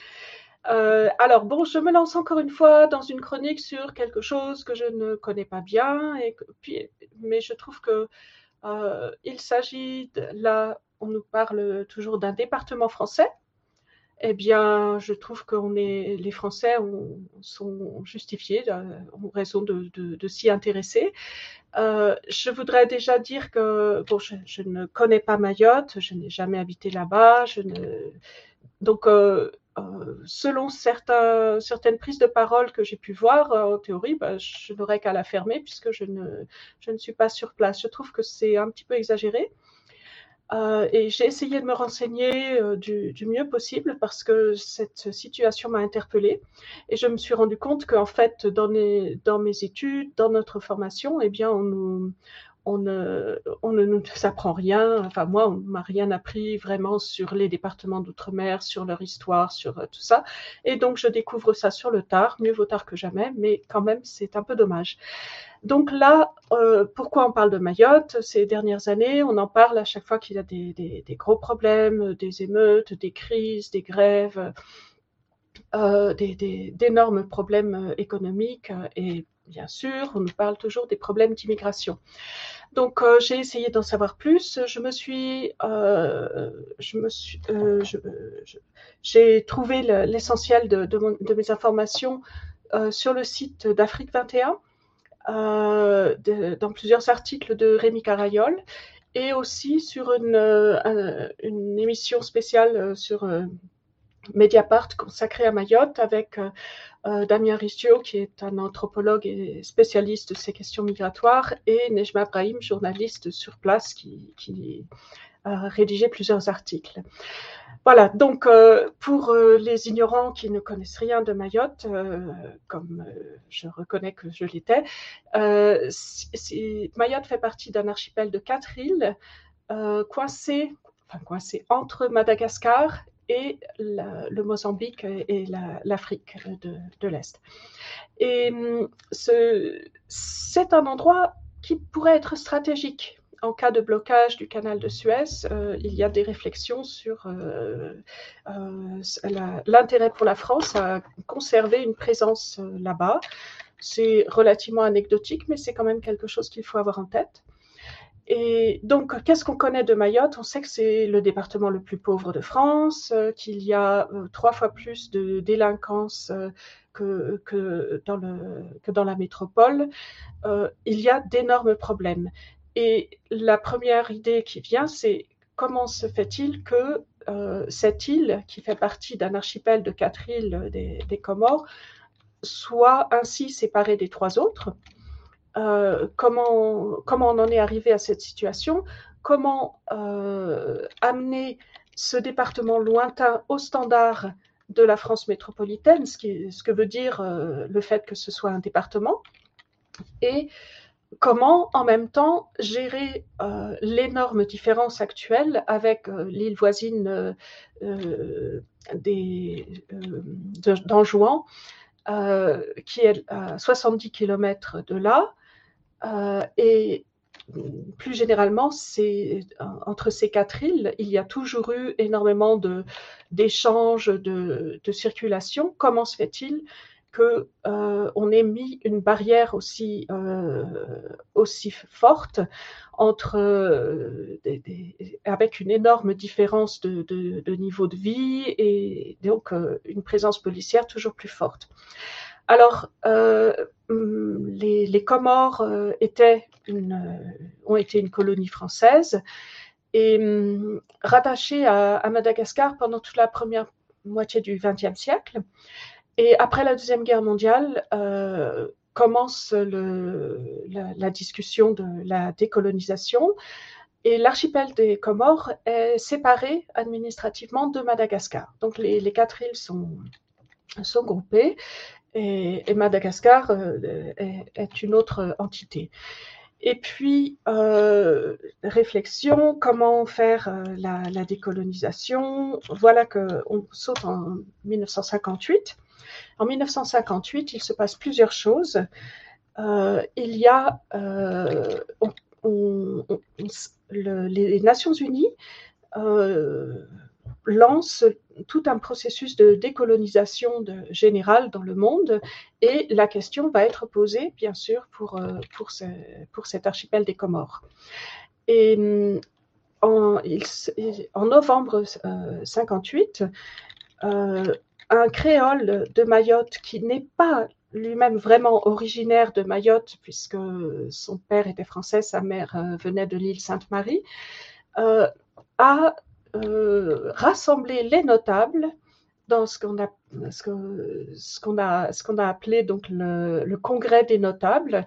Euh, alors, bon, je me lance encore une fois dans une chronique sur quelque chose que je ne connais pas bien, et puis, mais je trouve que euh, il s'agit, là, on nous parle toujours d'un département français. Eh bien, je trouve que les Français sont justifiés, euh, ont raison de, s'y intéresser. Euh, je voudrais déjà dire que bon, je, ne connais pas Mayotte, je n'ai jamais habité là-bas, je donc selon certaines prises de parole que j'ai pu voir, euh, en théorie, bah, je n'aurais qu'à la fermer puisque je ne, suis pas sur place. Je trouve que c'est un petit peu exagéré. Euh, et j'ai essayé de me renseigner du, mieux possible parce que cette situation m'a interpellée. Et je me suis rendu compte qu'en fait, dans dans mes études, dans notre formation, eh bien, on nous, on ne, on ne nous apprend rien. Enfin, moi, on m'a rien appris vraiment sur les départements d'outre-mer, sur leur histoire, sur euh, tout ça. Et donc, je découvre ça sur le tard. Mieux vaut tard que jamais, mais quand même, c'est un peu dommage. Donc là, euh, pourquoi on parle de Mayotte ces dernières années? On en parle à chaque fois qu'il y a des, des, gros problèmes, des émeutes, des crises, des grèves, euh, d'énormes problèmes économiques et bien sûr, on nous parle toujours des problèmes d'immigration. Donc, euh, j'ai essayé d'en savoir plus. Je me suis, euh, je me suis, euh, j'ai trouvé l'essentiel de, de, mes informations sur le site d'Afrique 21, dans plusieurs articles de Rémi Carayol, et aussi sur une, une émission spéciale sur Mediapart consacrée à Mayotte avec Damien Riccio, qui est un anthropologue et spécialiste de ces questions migratoires, et Nejma Brahim, journaliste sur place, qui, a rédigé plusieurs articles. Voilà, donc euh, pour euh, les ignorants qui ne connaissent rien de Mayotte, comme je reconnais que je l'étais, Mayotte fait partie d'un archipel de quatre îles coincé, enfin entre Madagascar et le Mozambique et l'Afrique de, l'Est. Et hum, c'est un endroit qui pourrait être stratégique. En cas de blocage du canal de Suez, euh, il y a des réflexions sur euh, euh, l'intérêt pour la France à conserver une présence là-bas. C'est relativement anecdotique, mais c'est quand même quelque chose qu'il faut avoir en tête. Et donc, qu'est-ce qu'on connaît de Mayotte? On sait que c'est le département le plus pauvre de France, qu'il y a trois fois plus de délinquance que, que, dans la métropole. il y a d'énormes problèmes. Et la première idée qui vient, c'est comment se fait-il que cette île, qui fait partie d'un archipel de quatre îles des Comores, soit ainsi séparée des trois autres? Euh, comment, on en est arrivé à cette situation, comment euh, amener ce département lointain au standard de la France métropolitaine, ce, que veut dire euh, le fait que ce soit un département, et comment en même temps gérer l'énorme différence actuelle avec l'île voisine d'Anjouan, qui est à 70 km de là, et plus généralement, c'est entre ces quatre îles, il y a toujours eu énormément d'échanges, de, de, circulation. Comment se fait-il qu'on euh, ait mis une barrière aussi, euh, forte avec une énorme différence de, de, niveau de vie et donc une présence policière toujours plus forte? Alors, euh, hum, les, Comores euh, euh, ont été une colonie française et hum, rattachée à, Madagascar pendant toute la première moitié du XXe siècle. Et après la Deuxième Guerre mondiale, commence la, discussion de la décolonisation. Et l'archipel des Comores est séparé administrativement de Madagascar. Donc les, quatre îles sont groupées et, Madagascar euh, est, une autre entité. Et puis, euh, réflexion, comment faire euh, la, décolonisation Voilà qu'on saute en 1958. En 1958, il se passe plusieurs choses. il y a les Nations Unies lance tout un processus de décolonisation de, générale dans le monde et la question va être posée, bien sûr, pour, euh, pour, cet archipel des Comores. Et mm, en, novembre 58, euh, euh, un créole de Mayotte qui n'est pas lui-même vraiment originaire de Mayotte, puisque son père était français, sa mère venait de l'île Sainte-Marie, a euh, rassembler les notables dans ce qu'on a, ce qu'on a, ce qu'on a appelé donc le, congrès des notables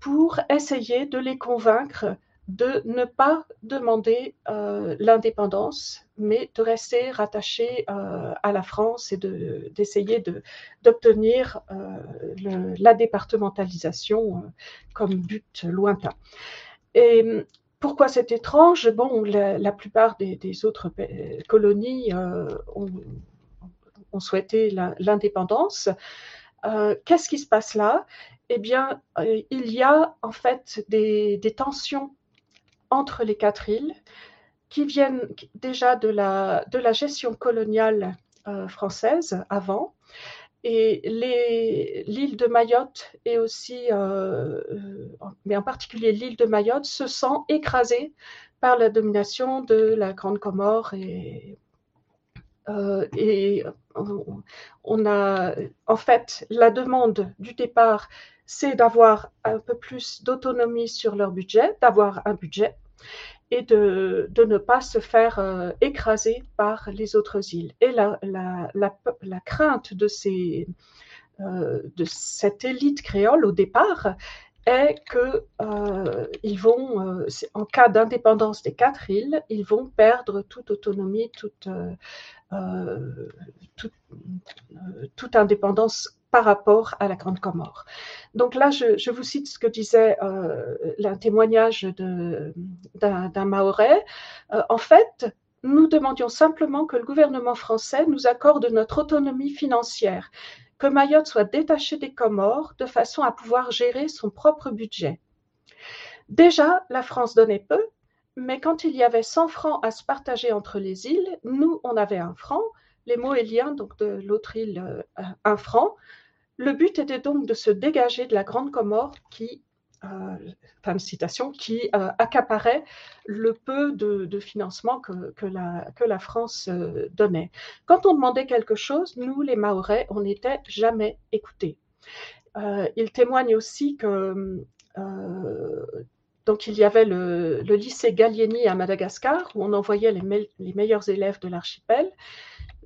pour essayer de les convaincre de ne pas demander euh, l'indépendance, mais de rester rattachés euh, à la France et de, d'essayer de, d'obtenir la départementalisation comme but lointain. Pourquoi c'est étrange? Bon, la, plupart des, autres colonies euh, ont, souhaité l'indépendance. Euh, qu'est-ce qui se passe là? Eh bien, euh, il y a en fait des, tensions entre les quatre îles qui viennent déjà de la gestion coloniale française avant, et l'île de Mayotte et aussi, euh, euh, mais en particulier l'île de Mayotte, se sent écrasée par la domination de la Grande Comore et, euh, et on a, en fait, la demande du départ, c'est d'avoir un peu plus d'autonomie sur leur budget, d'avoir un budget et de, de, ne pas se faire euh, écraser par les autres îles. Et la, la, la, la crainte de, ces, euh, de cette élite créole au départ est que euh, ils vont, en cas d'indépendance des quatre îles, ils vont perdre toute autonomie, toute, toute, toute indépendance par rapport à la Grande Comore. Donc là, je, vous cite ce que disait euh, un témoignage d'un Mahorais. Euh, en fait, nous demandions simplement que le gouvernement français nous accorde notre autonomie financière, que Mayotte soit détachée des Comores de façon à pouvoir gérer son propre budget. Déjà, la France donnait peu, mais quand il y avait 100 francs à se partager entre les îles, nous, on avait un franc, les Moéliens, donc de l'autre île, euh, un franc. Le but était donc de se dégager de la Grande Comore qui fin de citation, qui accaparait le peu de, financement que, la, France donnait. Quand on demandait quelque chose, nous, les Mahorais, on n'était jamais écoutés. il témoigne aussi que donc il y avait le, lycée Gallieni à Madagascar où on envoyait les, meilleurs élèves de l'archipel.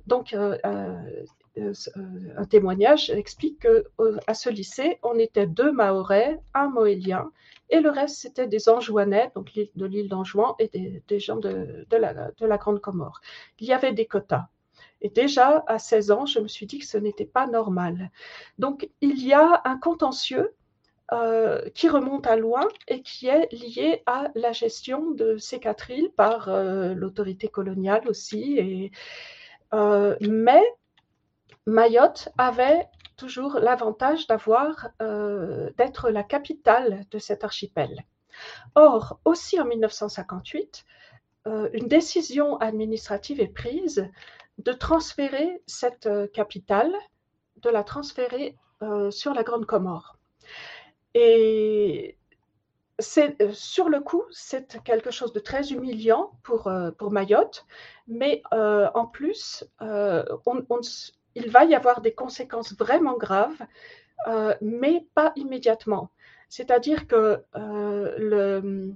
Donc euh, euh, euh, un témoignage explique qu'à ce lycée, on était deux Mahorais, un Moélien, et le reste c'était des Anjouanais, donc de l'île d'Anjouan, et des, gens de, la, de la Grande Comore. Il y avait des quotas. Et déjà, à 16 ans, je me suis dit que ce n'était pas normal. Donc, il y a un contentieux euh, qui remonte à loin et qui est lié à la gestion de ces quatre îles par euh, l'autorité coloniale aussi. Euh, mais Mayotte avait toujours l'avantage d'avoir d'être la capitale de cet archipel. Or, aussi en 1958, une décision administrative est prise de transférer cette capitale, de la transférer sur la Grande Comore. Et euh, sur le coup, c'est quelque chose de très humiliant pour, euh, pour Mayotte, mais euh, en plus, il va y avoir des conséquences vraiment graves, mais pas immédiatement. C'est-à-dire que le,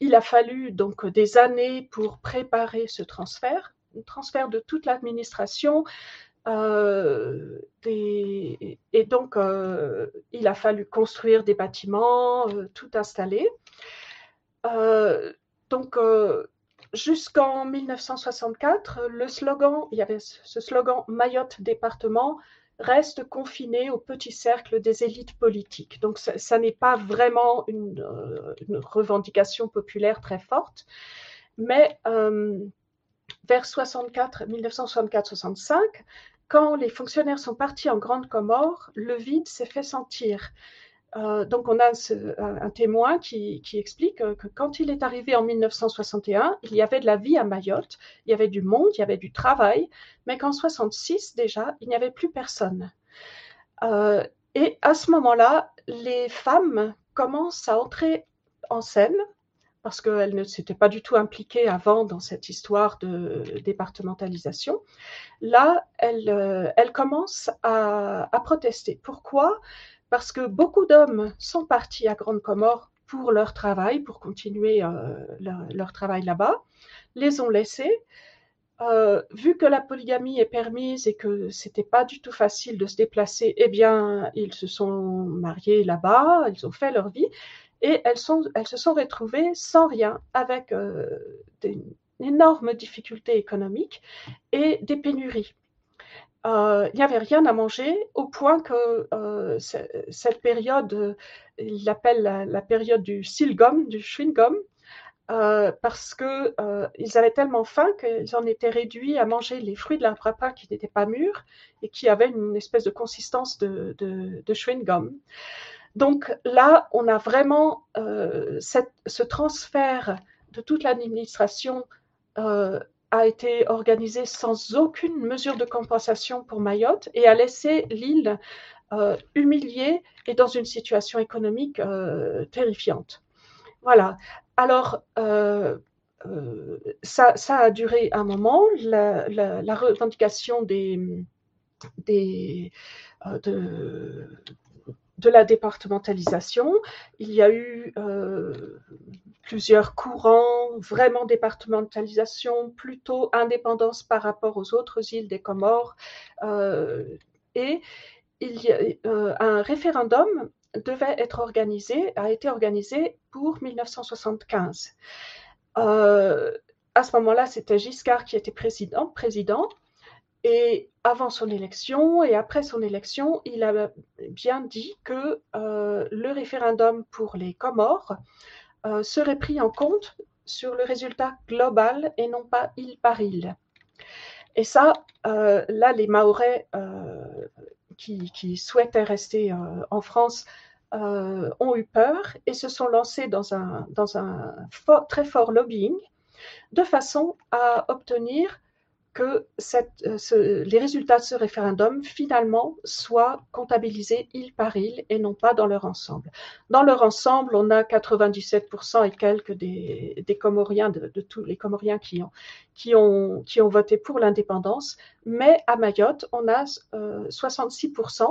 il a fallu donc des années pour préparer ce transfert, un transfert de toute l'administration, euh, et donc, euh, il a fallu construire des bâtiments, euh, tout installer. donc, jusqu'en 1964, le slogan, il y avait ce slogan Mayotte département reste confiné au petit cercle des élites politiques. Donc, ça, n'est pas vraiment une, revendication populaire très forte, mais vers 64, 1964-65, quand les fonctionnaires sont partis en Grande Comore, le vide s'est fait sentir. Euh, donc on a un témoin qui, explique que quand il est arrivé en 1961, il y avait de la vie à Mayotte, il y avait du monde, il y avait du travail, mais qu'en 66 déjà, il n'y avait plus personne. Euh, et à ce moment-là, les femmes commencent à entrer en scène parce qu'elle ne s'était pas du tout impliquée avant dans cette histoire de départementalisation. Là, elle, euh, elle commence à, protester. Pourquoi? Parce que beaucoup d'hommes sont partis à Grande Comore pour leur travail, pour continuer euh, leur, travail là-bas, les ont laissés. Euh, vu que la polygamie est permise et que c'était pas du tout facile de se déplacer, eh bien, ils se sont mariés là-bas, ils ont fait leur vie, et elles, se sont retrouvées sans rien, avec euh, des économiques et des pénuries. Euh, il n'y avait rien à manger au point que euh, cette période, il l'appelle la, période du silgum, du chewing-gum, parce qu'ils avaient tellement faim qu'ils en étaient réduits à manger les fruits de leur repas qui n'étaient pas mûrs et qui avaient une espèce de consistance de, de, chewing-gum. Donc là, on a vraiment euh, ce transfert de toute l'administration euh, a été organisé sans aucune mesure de compensation pour Mayotte et a laissé l'île euh, humiliée et dans une situation économique terrifiante. Voilà. Alors, ça, a duré un moment. La, revendication de, la départementalisation. Il y a eu euh, plusieurs courants, vraiment départementalisation, plutôt indépendance par rapport aux autres îles des Comores. Euh, et il y a, euh, un référendum devait être organisé, a été organisé pour 1975. à ce moment-là, c'était Giscard qui était président, président et avant son élection et après son élection, il a bien dit que euh, le référendum pour les Comores euh, serait pris en compte sur le résultat global et non pas île par île. Et ça, euh, là, les Mahorais qui, souhaitaient rester en France ont eu peur et se sont lancés dans un, dans un très fort lobbying de façon à obtenir que euh, les résultats de ce référendum, finalement, soient comptabilisés île par île et non pas dans leur ensemble. Dans leur ensemble, on a 97% et quelques des, Comoriens, de, tous les Comoriens qui ont, voté pour l'indépendance, mais à Mayotte, on a 66% euh,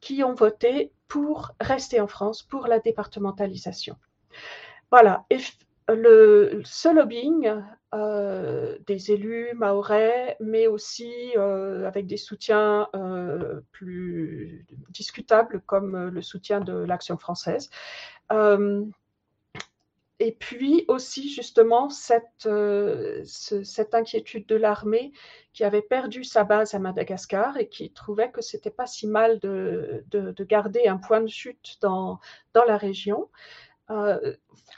qui ont voté pour rester en France, pour la départementalisation. Voilà. Le, ce lobbying euh, des élus maorais, mais aussi euh, avec des soutiens euh, plus discutables comme le soutien de l'Action française. et puis aussi justement cette, cette inquiétude de l'armée qui avait perdu sa base à Madagascar et qui trouvait que c'était pas si mal de, de, de, garder un point de chute dans, dans la région. Euh,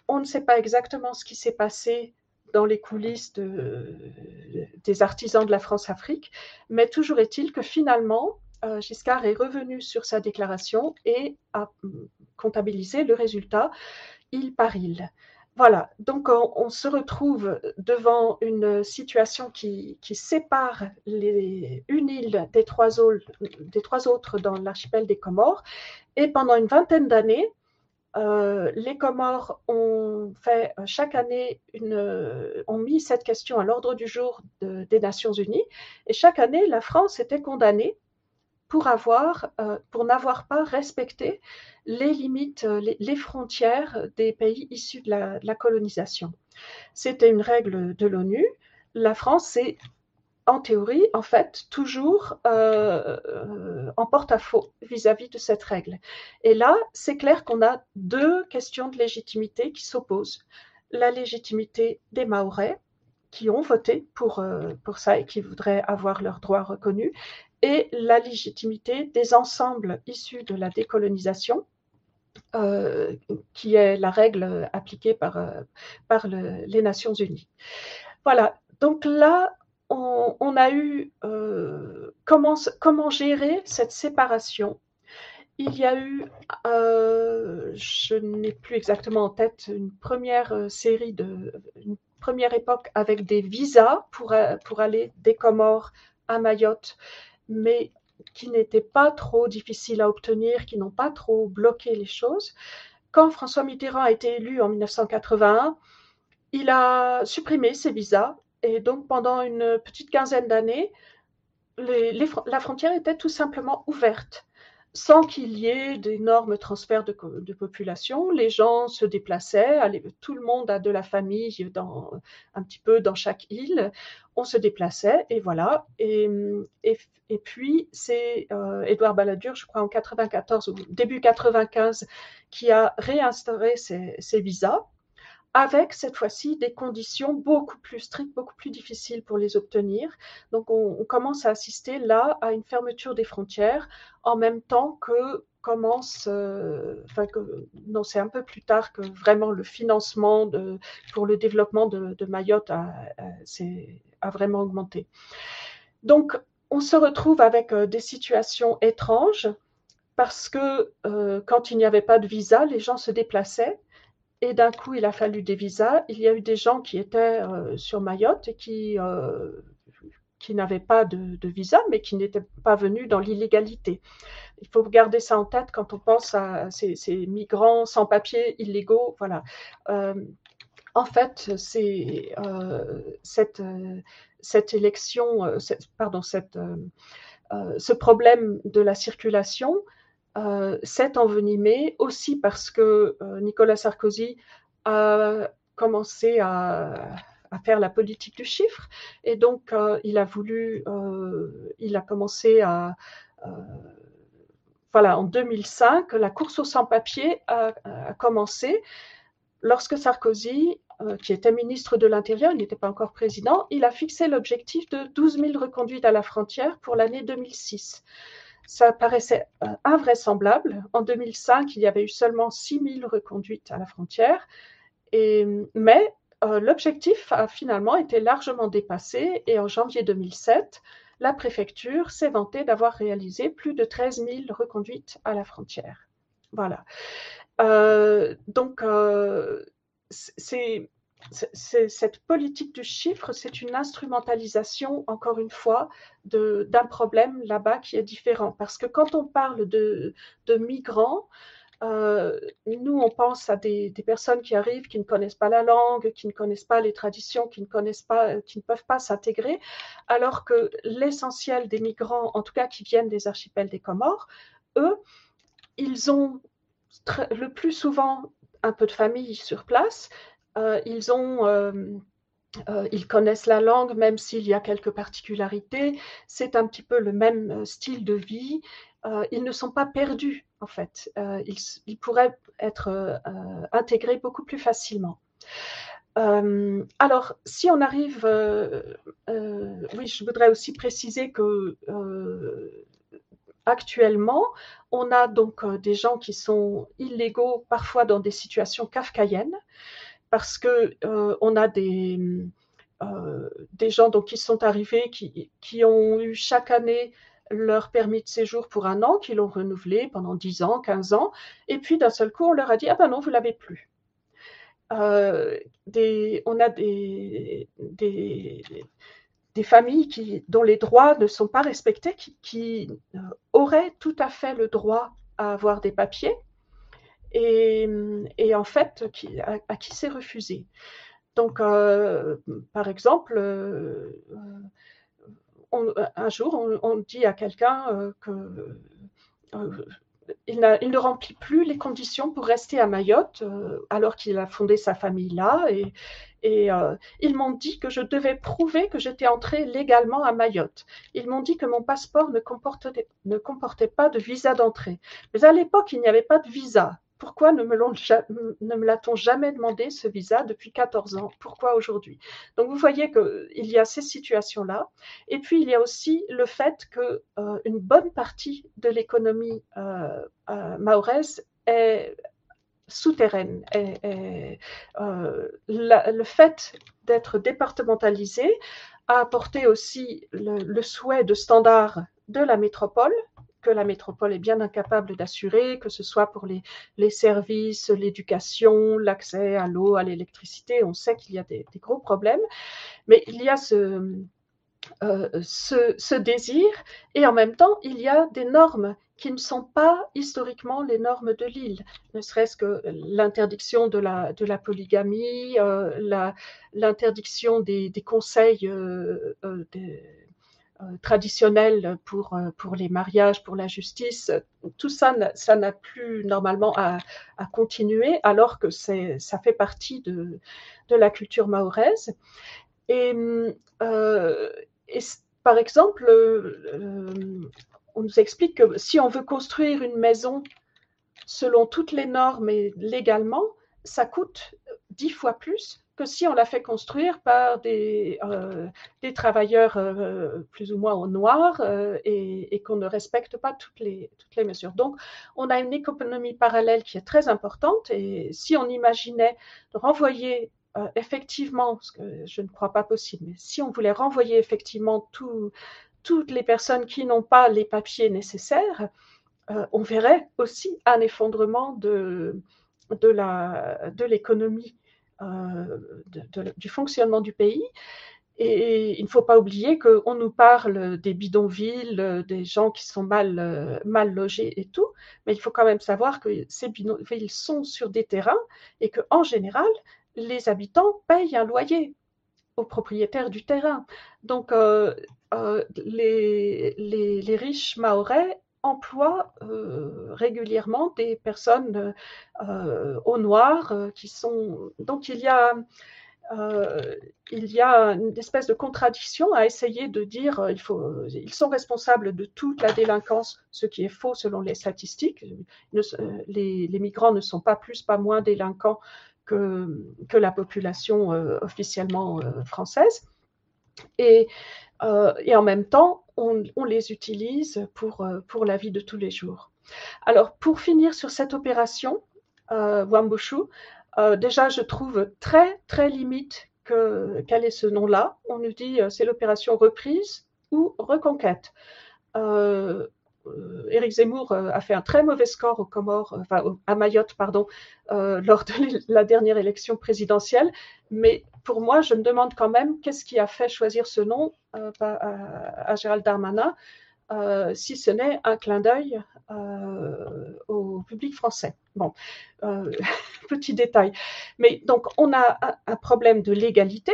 on ne sait pas exactement ce qui s'est passé dans les coulisses des artisans de la France-Afrique, mais toujours est-il que finalement, euh, Giscard est revenu sur sa déclaration et a comptabilisé le résultat. Île par île. Voilà, donc on, se retrouve devant une situation qui, sépare une île des trois autres dans l'archipel des Comores, et pendant une vingtaine d'années, euh, les Comores ont fait euh, chaque année une, euh, ont mis cette question à l'ordre du jour des Nations Unies et chaque année la France était condamnée pour avoir, pour n'avoir pas respecté les limites, les, frontières des pays issus de la, colonisation. C'était une règle de l'ONU. La France s'est en théorie, en fait, toujours euh, euh, en porte-à-faux vis-à-vis de cette règle. Et là, c'est clair qu'on a deux questions de légitimité qui s'opposent. La légitimité des Maorais, qui ont voté pour, euh, pour ça et qui voudraient avoir leurs droits reconnus, et la légitimité des ensembles issus de la décolonisation, qui est la règle appliquée par, par les Nations Unies. Voilà, donc là, on, a eu euh, comment, gérer cette séparation. Il y a eu, euh, je n'ai plus exactement en tête, une première euh, série de, une première époque avec des visas pour, pour aller des Comores à Mayotte, mais qui n'étaient pas trop difficiles à obtenir, qui n'ont pas trop bloqué les choses. Quand François Mitterrand a été élu en 1981, il a supprimé ces visas et donc, pendant une petite quinzaine d'années, la frontière était tout simplement ouverte, sans qu'il y ait d'énormes transferts de, population. Les gens se déplaçaient, tout le monde a de la famille dans, un petit peu dans chaque île. On se déplaçait, et voilà. Et, puis, c'est euh, Édouard Balladur, je crois, en 94 ou début 95, qui a réinstauré ces visas avec cette fois-ci des conditions beaucoup plus strictes, beaucoup plus difficiles pour les obtenir. Donc on, commence à assister là à une fermeture des frontières en même temps que commence, euh, enfin non c'est un peu plus tard que vraiment le financement pour le développement de, Mayotte a, a, vraiment augmenté. Donc on se retrouve avec euh, des situations étranges parce que euh, quand il n'y avait pas de visa, les gens se déplaçaient et d'un coup, il a fallu des visas. Il y a eu des gens qui étaient euh, sur Mayotte et qui, euh, qui n'avaient pas de, visa, mais qui n'étaient pas venus dans l'illégalité. Il faut garder ça en tête quand on pense à ces, migrants sans papier, illégaux. Voilà. Euh, en fait, c'est cette, cette élection, pardon, cette, ce problème de la circulation euh, s'est envenimé aussi parce que euh, Nicolas Sarkozy a commencé à, faire la politique du chiffre et donc euh, il a voulu, il a commencé à voilà, en 2005, la course au sans-papier a, commencé. Lorsque Sarkozy, qui était ministre de l'Intérieur, il n'était pas encore président, il a fixé l'objectif de 12 000 reconduites à la frontière pour l'année 2006 ça paraissait euh, invraisemblable. En 2005, il y avait eu seulement 6 000 reconduites à la frontière, mais euh, l'objectif a finalement été largement dépassé et en janvier 2007, la préfecture s'est vantée d'avoir réalisé plus de 13 000 reconduites à la frontière. Voilà. Euh, donc, c'est cette politique du chiffre, c'est une instrumentalisation, encore une fois, d'un problème là-bas qui est différent. Parce que quand on parle de, migrants, euh, nous, on pense à des, personnes qui arrivent, qui ne connaissent pas la langue, qui ne connaissent pas les traditions, qui ne connaissent pas, qui ne peuvent pas s'intégrer, alors que l'essentiel des migrants, en tout cas qui viennent des archipels des Comores, eux, ils ont le plus souvent un peu de famille sur place. Euh, ils ont euh, ils connaissent la langue, même s'il y a quelques particularités. C'est un petit peu le même style de vie. ils ne sont pas perdus en fait. Euh, ils, pourraient être euh, intégrés beaucoup plus facilement. Euh, alors, si on arrive, oui, je voudrais aussi préciser que actuellement, on a donc des gens qui sont illégaux, parfois dans des situations kafkaïennes, parce que on a des des gens donc qui sont arrivés, qui, qui ont eu chaque année leur permis de séjour pour un an, qu'ils l'ont renouvelé pendant 10 ans, 15 ans, et puis d'un seul coup, on leur a dit, ah ben non, vous l'avez plus. Euh, on a des, des, familles qui, dont les droits ne sont pas respectés, qui, qui euh, auraient tout à fait le droit à avoir des papiers, et, en fait, à, qui c'est refusé. Donc, euh, par exemple, un jour, on, dit à quelqu'un euh, que euh, il, ne remplit plus les conditions pour rester à Mayotte euh, alors qu'il a fondé sa famille là. Et, ils m'ont dit que je devais prouver que j'étais entrée légalement à Mayotte. Ils m'ont dit que mon passeport ne comportait pas de visa d'entrée. Mais à l'époque, il n'y avait pas de visa. Pourquoi ne me l'a-t-on jamais demandé ce visa depuis 14 ans? Pourquoi aujourd'hui? Donc vous voyez qu'il y a ces situations-là. Et puis il y a aussi le fait qu'une euh, bonne partie de l'économie euh, euh est souterraine. Euh, le fait d'être départementalisé a apporté aussi le souhait de standards de la métropole que la métropole est bien incapable d'assurer, que ce soit pour les, services, l'éducation, l'accès à l'eau, à l'électricité. On sait qu'il y a des, gros problèmes, mais il y a ce, euh, ce, désir et en même temps, il y a des normes qui ne sont pas historiquement les normes de l'île, ne serait-ce que l'interdiction de la, polygamie, euh, l'interdiction des, conseils euh, traditionnels pour, euh, pour les mariages, pour la justice, tout ça, ça n'a plus normalement à, à, continuer, alors que ça fait partie de, de la culture mahoraise. Et, euh, par exemple, on nous explique que si on veut construire une maison selon toutes les normes et légalement, ça coûte dix fois plus que si on l'a fait construire par des, euh, travailleurs euh, plus ou moins au noir euh, et, qu'on ne respecte pas toutes les, mesures. Donc, on a une économie parallèle qui est très importante et si on imaginait renvoyer effectivement, ce que je ne crois pas possible, mais si on voulait renvoyer effectivement tout, toutes les personnes qui n'ont pas les papiers nécessaires, on verrait aussi un effondrement de, de l'économie euh, du fonctionnement du pays. Et il ne faut pas oublier qu'on nous parle des bidonvilles, des gens qui sont mal, euh, mal logés et tout, mais il faut quand même savoir que ces bidonvilles sont sur des terrains et qu'en général, les habitants payent un loyer aux propriétaires du terrain. Donc, euh, les, les, les, riches maorais emploie euh, régulièrement des personnes euh, au noir euh, qui sont. Donc il y a. il y a une espèce de contradiction à essayer de dire il faut, ils sont responsables de toute la délinquance, ce qui est faux selon les statistiques. les, les, migrants ne sont pas plus, pas moins délinquants que, que la population officiellement française. Et, et en même temps, on, les utilise pour, euh, pour la vie de tous les jours. Alors, pour finir sur cette opération, euh, Wambushu, euh, déjà, je trouve très, très limite que, quel est ce nom-là. On nous dit c'est l'opération reprise ou reconquête. Éric Zemmour a fait un très mauvais score aux Comores, enfin à Mayotte, pardon, lors de la dernière élection présidentielle. Mais pour moi, je me demande quand même qu'est-ce qui a fait choisir ce nom à, Gérald Darmanin, si ce n'est un clin d'œil au public français. Bon, petit détail. Mais donc, on a un problème de légalité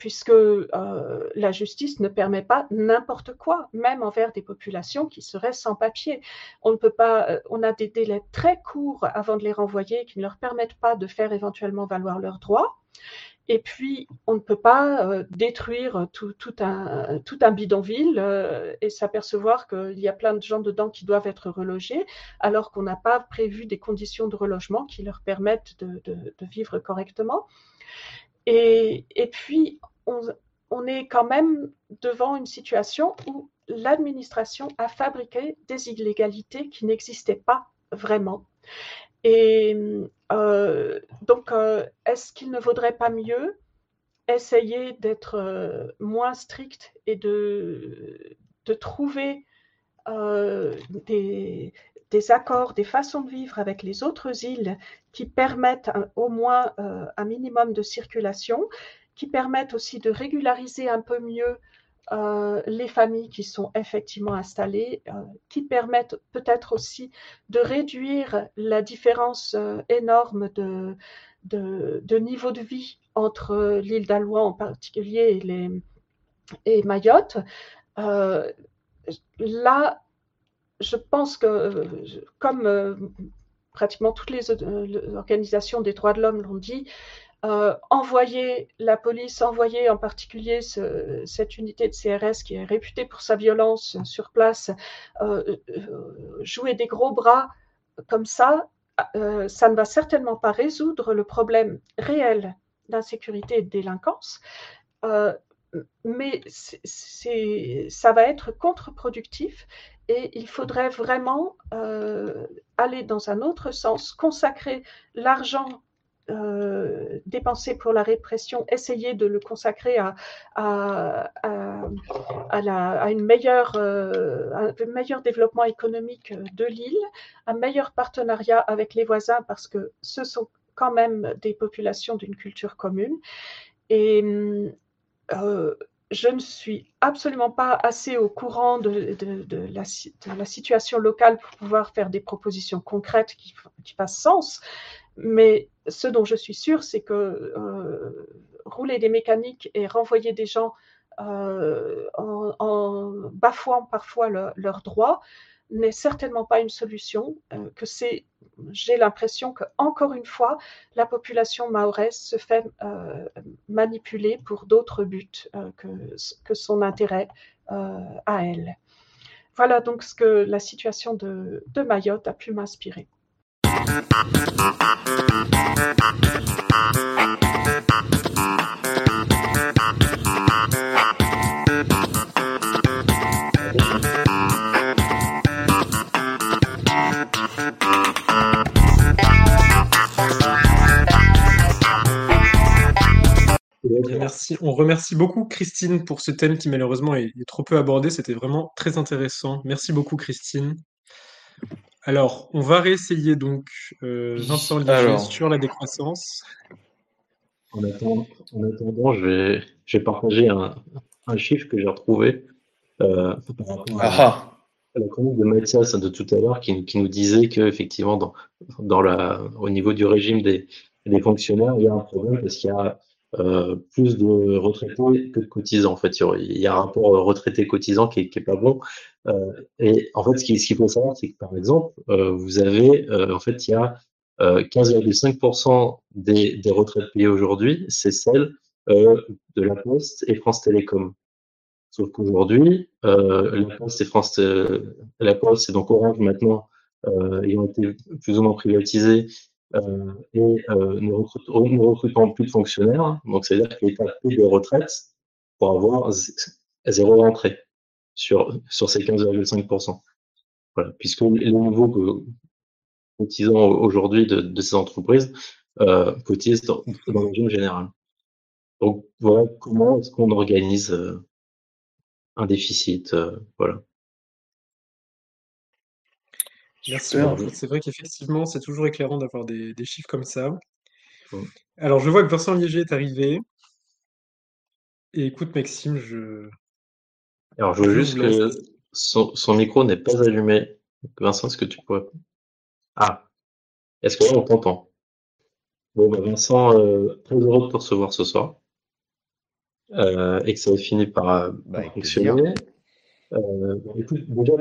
puisque euh, la justice ne permet pas n'importe quoi, même envers des populations qui seraient sans papier. On ne peut pas, euh, on a des délais très courts avant de les renvoyer qui ne leur permettent pas de faire éventuellement valoir leurs droits. Et puis, on ne peut pas euh, détruire tout, un, bidonville et s'apercevoir qu'il y a plein de gens dedans qui doivent être relogés, alors qu'on n'a pas prévu des conditions de relogement qui leur permettent de, vivre correctement. Et, puis, on, est quand même devant une situation où l'administration a fabriqué des illégalités qui n'existaient pas vraiment. Et euh, donc, euh, est-ce qu'il ne vaudrait pas mieux essayer d'être euh, moins strict et de, trouver des, accords, des façons de vivre avec les autres îles qui permettent au moins un minimum de circulation qui permettent aussi de régulariser un peu mieux euh, les familles qui sont effectivement installées, euh, qui permettent peut-être aussi de réduire la différence euh, énorme de, niveau de vie entre l'île d'Alois en particulier et Mayotte. là, je pense que, comme pratiquement toutes les organisations des droits de l'homme l'ont dit, euh, envoyer la police, envoyer en particulier cette unité de CRS qui est réputée pour sa violence sur place, euh, euh, jouer des gros bras comme ça, ça ne va certainement pas résoudre le problème réel d'insécurité et de délinquance, mais ça va être contre-productif et il faudrait vraiment aller dans un autre sens, consacrer l'argent euh, dépenser pour la répression, essayer de le consacrer à, à, à, une meilleure, euh, un meilleur développement économique de l'île, un meilleur partenariat avec les voisins parce que ce sont quand même des populations d'une culture commune. Et euh, je ne suis absolument pas assez au courant de, de, la, la, situation locale pour pouvoir faire des propositions concrètes qui, qui fassent sens. Mais ce dont je suis sûre, c'est que euh, rouler des mécaniques et renvoyer des gens euh, en, bafouant parfois leurs droits n'est certainement pas une solution, euh, que c'est, j'ai l'impression que encore une fois, la population mahoraise se fait manipuler pour d'autres buts que, son intérêt à elle. Voilà donc ce que la situation de Mayotte a pu m'inspirer. Merci. On remercie beaucoup Christine pour ce thème qui malheureusement est trop peu abordé. C'était vraiment très intéressant. Merci beaucoup Christine. Alors, on va réessayer donc euh, Vincent Ligier sur la décroissance. En attendant, je, vais, je partager un, chiffre que j'ai retrouvé euh, par rapport à, la chronique de Mathias de tout à l'heure qui, nous disait qu'effectivement, dans, dans la, au niveau du régime des, des fonctionnaires, il y a un problème parce qu'il y a euh, plus de retraités que de cotisants. En fait, il y a un rapport retraité-cotisant qui, qui est pas bon. Euh, et en fait, ce qu'il faut savoir, c'est que par exemple, euh, vous avez, en fait, il y a 15,5% des, des retraites payées aujourd'hui, c'est celles de la Poste et France Télécom. Sauf qu'aujourd'hui, la Poste et France, la Poste et donc Orange maintenant, ils ont été plus ou moins privatisés euh, et euh, ne, recrutant plus de fonctionnaires. Donc, c'est-à-dire qu'il n'y a plus de retraite pour avoir zéro rentrée sur, sur ces 15,5%. Voilà, puisque les nouveaux cotisants aujourd'hui de, de, ces entreprises euh, cotisent dans, dans, le régime général. Donc voilà comment est-ce qu'on organise euh, un déficit. Euh, voilà. Merci. C'est vrai qu'effectivement, c'est toujours éclairant d'avoir des, chiffres comme ça. Alors, je vois que Vincent Liéger est arrivé. Et écoute, Maxime, je. Alors, je veux juste que son, micro n'est pas allumé. Vincent, est-ce que tu pourrais. Ah, est-ce que là, on t'entend Bon, bah, Vincent, euh, très heureux de te recevoir ce soir. Euh, et que ça ait fini par, bah, fonctionner. Euh, écoute, déjà,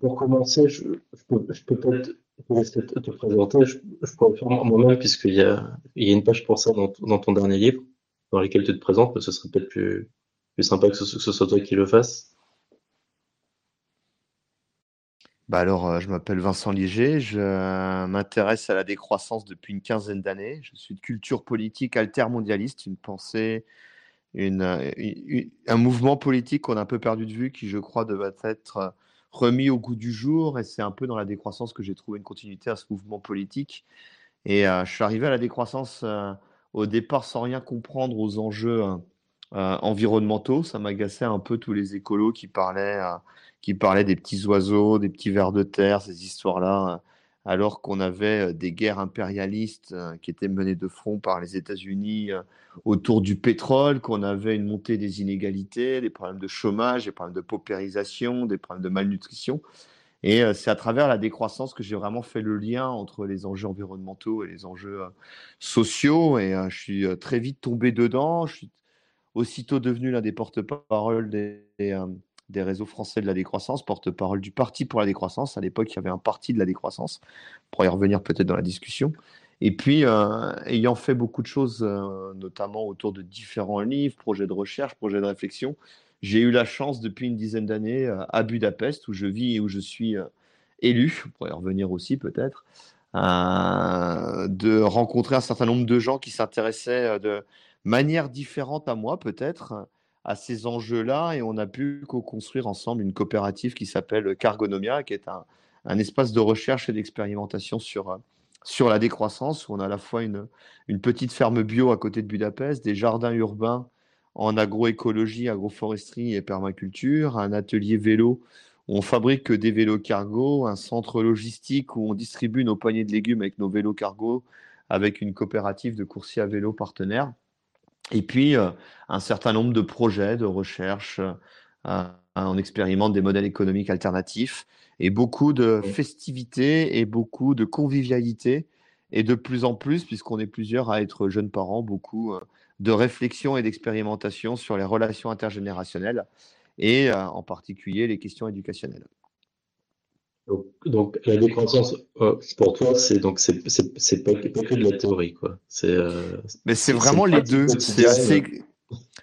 pour commencer, je, peux, peut-être te, présenter. Je, je pourrais faire moi-même, puisqu'il y a, il y a une page pour ça dans, ton dernier livre, dans lequel tu te présentes, mais ce serait peut-être plus, sympa que ce, soit toi qui le fasses. Bah alors, euh, je m'appelle Vincent Liger, je m'intéresse à la décroissance depuis une quinzaine d'années. Je suis de culture politique altermondialiste, une pensée un mouvement politique qu'on a un peu perdu de vue, qui je crois devait être euh, remis au goût du jour. Et c'est un peu dans la décroissance que j'ai trouvé une continuité à ce mouvement politique. Et euh, je suis arrivé à la décroissance euh, au départ sans rien comprendre aux enjeux environnementaux. Ça m'agaçait un peu tous les écolos qui parlaient, qui parlaient des petits oiseaux, des petits vers de terre, ces histoires-là alors qu'on avait des guerres impérialistes qui étaient menées de front par les États-Unis autour du pétrole, qu'on avait une montée des inégalités, des problèmes de chômage, des problèmes de paupérisation, des problèmes de malnutrition. Et c'est à travers la décroissance que j'ai vraiment fait le lien entre les enjeux environnementaux et les enjeux sociaux. Et je suis très vite tombé dedans. Je suis aussitôt devenu l'un des porte-parole des, des réseaux français de la décroissance, porte-parole du Parti pour la décroissance. À l'époque, il y avait un parti de la décroissance. On pourrait y revenir peut-être dans la discussion. Et puis, euh, ayant fait beaucoup de choses, euh, notamment autour de différents livres, projets de recherche, projets de réflexion, j'ai eu la chance depuis une dizaine d'années euh, à Budapest, où je vis et où je suis élu, on pourrait y revenir aussi peut-être, de rencontrer un certain nombre de gens qui s'intéressaient de manière différente à moi peut-être à ces enjeux-là et on a pu co-construire ensemble une coopérative qui s'appelle Cargonomia, qui est un, espace de recherche et d'expérimentation sur, euh, sur la décroissance, où on a à la fois une, petite ferme bio à côté de Budapest, des jardins urbains en agroécologie, agroforesterie et permaculture, un atelier vélo où on fabrique des vélos cargo, un centre logistique où on distribue nos poignées de légumes avec nos vélos cargo, avec une coopérative de coursiers à vélo partenaires. Et puis, euh, un certain nombre de projets de recherche. Euh, on expérimente des modèles économiques alternatifs et beaucoup de festivités et beaucoup de convivialité. Et de plus en plus, puisqu'on est plusieurs à être jeunes parents, beaucoup euh, de réflexion et d'expérimentation sur les relations intergénérationnelles et en particulier les questions éducationnelles. Donc, la décroissance, euh, pour toi, c'est donc c'est pas, pas, que de la théorie, quoi. C'est. Euh, Mais c'est vraiment les deux. C'est assez,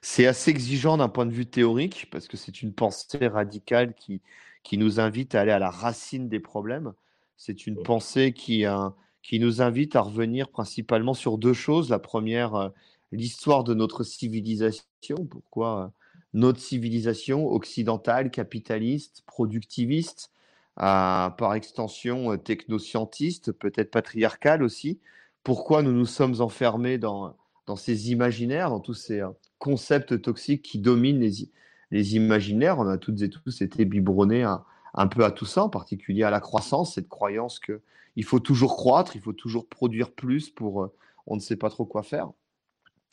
c'est assez exigeant d'un point de vue théorique parce que c'est une pensée radicale qui qui nous invite à aller à la racine des problèmes. C'est une pensée qui euh, qui nous invite à revenir principalement sur deux choses. La première, l'histoire de notre civilisation. Pourquoi notre civilisation occidentale, capitaliste, productiviste par extension euh, technoscientiste, peut-être patriarcal aussi. Pourquoi nous nous sommes enfermés dans, dans ces imaginaires, dans tous ces euh, concepts toxiques qui dominent les, les imaginaires? On a toutes et tous été biberonnés un, un, peu à tout ça, en particulier à la croissance, cette croyance qu'il faut toujours croître, il faut toujours produire plus pour euh, on ne sait pas trop quoi faire.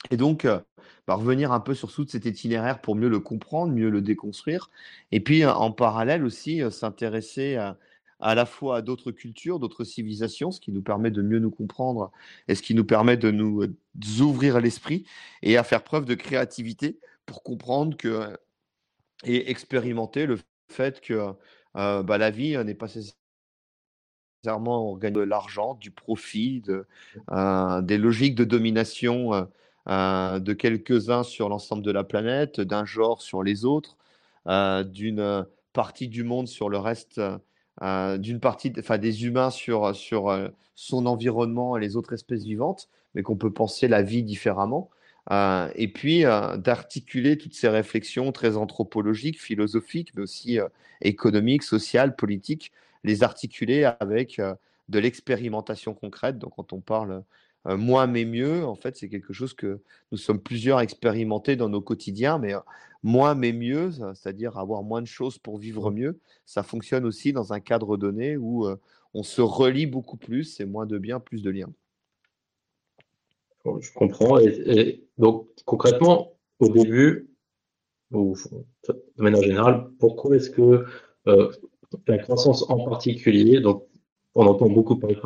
Et donc, euh, bah, revenir un peu sur tout cet itinéraire pour mieux le comprendre, mieux le déconstruire. Et puis, euh, en parallèle aussi, euh, s'intéresser à, à, la fois à d'autres cultures, d'autres civilisations, ce qui nous permet de mieux nous comprendre et ce qui nous permet de nous ouvrir l'esprit et à faire preuve de créativité pour comprendre que et expérimenter le fait que bah, la vie n'est pas nécessairement de l'argent, du profit, de, des logiques de domination de quelques-uns sur l'ensemble de la planète, d'un genre sur les autres, euh, d'une partie du monde sur le reste, euh, d'une partie, enfin des humains sur, sur son environnement et les autres espèces vivantes, mais qu'on peut penser la vie différemment. et puis d'articuler toutes ces réflexions très anthropologiques, philosophiques, mais aussi économiques, sociales, politiques, les articuler avec de l'expérimentation concrète. Donc quand on parle euh, moins mais mieux, en fait, c'est quelque chose que nous sommes plusieurs à expérimenter dans nos quotidiens, mais euh, moins mais mieux, c'est-à-dire avoir moins de choses pour vivre mieux, ça fonctionne aussi dans un cadre donné où euh, on se relie beaucoup plus, c'est moins de biens, plus de liens. Je comprends. Et, donc, concrètement, au début, ou de manière générale, pourquoi est-ce que euh, la croissance en particulier, donc on entend beaucoup parler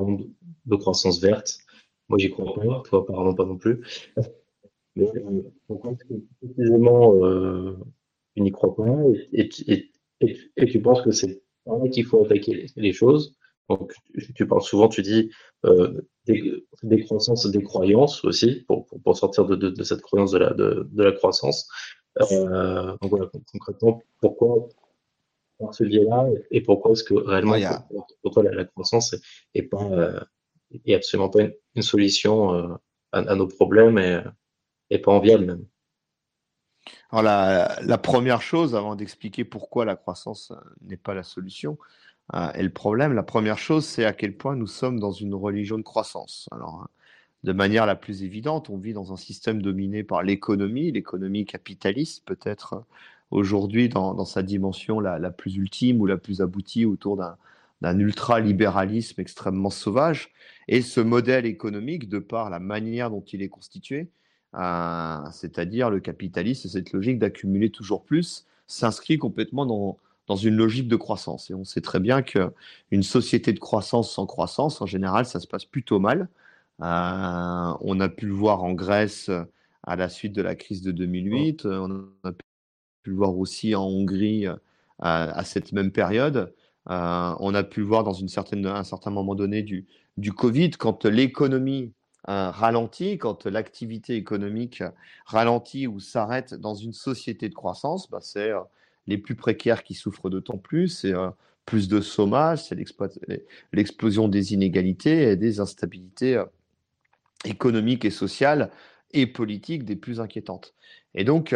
de croissance verte, moi j'y crois pas, toi apparemment pas non plus, mais euh, pourquoi est-ce que précisément euh, tu n'y crois pas et, et, et, tu penses que c'est là qu'il faut attaquer les choses? Donc, tu parles souvent, tu dis euh, des, des, croissances, des croyances aussi, pour, pour, pour sortir de, de, de, cette croyance de la, de, de la croissance. Euh, donc voilà, concrètement, pourquoi par ce biais-là et pourquoi est-ce que réellement, pour, toi, la, croissance est, pas, euh, est absolument pas une, solution euh, à, nos problèmes et, et pas enviable même. Alors la, la, première chose, avant d'expliquer pourquoi la croissance n'est pas la solution, euh, et le problème, la première chose, c'est à quel point nous sommes dans une religion de croissance. Alors, hein, de manière la plus évidente, on vit dans un système dominé par l'économie, l'économie capitaliste, peut-être euh, aujourd'hui dans, sa dimension la, plus ultime ou la plus aboutie autour d'un ultra-libéralisme extrêmement sauvage. Et ce modèle économique, de par la manière dont il est constitué, euh, c'est-à-dire le capitalisme, cette logique d'accumuler toujours plus, s'inscrit complètement dans, dans une logique de croissance. Et on sait très bien qu'une société de croissance sans croissance, en général, ça se passe plutôt mal. Euh, on a pu le voir en Grèce à la suite de la crise de 2008. On a pu le voir aussi en Hongrie euh, à, cette même période. Euh, on a pu le voir dans un certain moment donné du, Covid, quand l'économie ralentit, quand l'activité économique ralentit ou s'arrête dans une société de croissance, bah c'est les plus précaires qui souffrent d'autant plus, c'est euh, plus de chômage, c'est l'explosion des inégalités et des instabilités euh, économiques et sociales et politiques des plus inquiétantes. Et donc,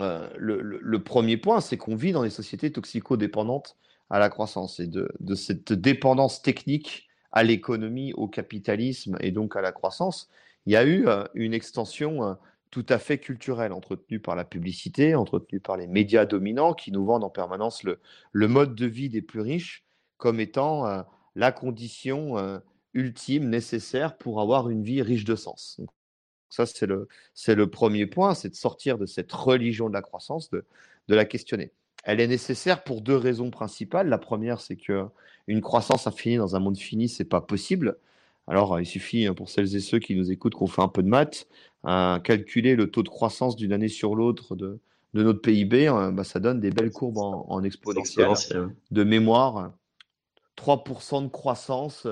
euh, le, premier point, c'est qu'on vit dans des sociétés toxico-dépendantes à la croissance et de, cette dépendance technique à l'économie, au capitalisme et donc à la croissance. Il y a eu une extension tout à fait culturel, entretenu par la publicité, entretenu par les médias dominants qui nous vendent en permanence le, mode de vie des plus riches comme étant euh, la condition euh, ultime nécessaire pour avoir une vie riche de sens. ça, c'est le, premier point, c'est de sortir de cette religion de la croissance, de la questionner. Elle est nécessaire pour deux raisons principales. La première, c'est que une croissance infinie dans un monde fini, c'est pas possible. Alors, il suffit hein, pour celles et ceux qui nous écoutent qu'on fait un peu de maths, à calculer le taux de croissance d'une année sur l'autre de, de, notre PIB, hein, bah, ça donne des belles courbes en, en exponentielle de mémoire. 3% de croissance,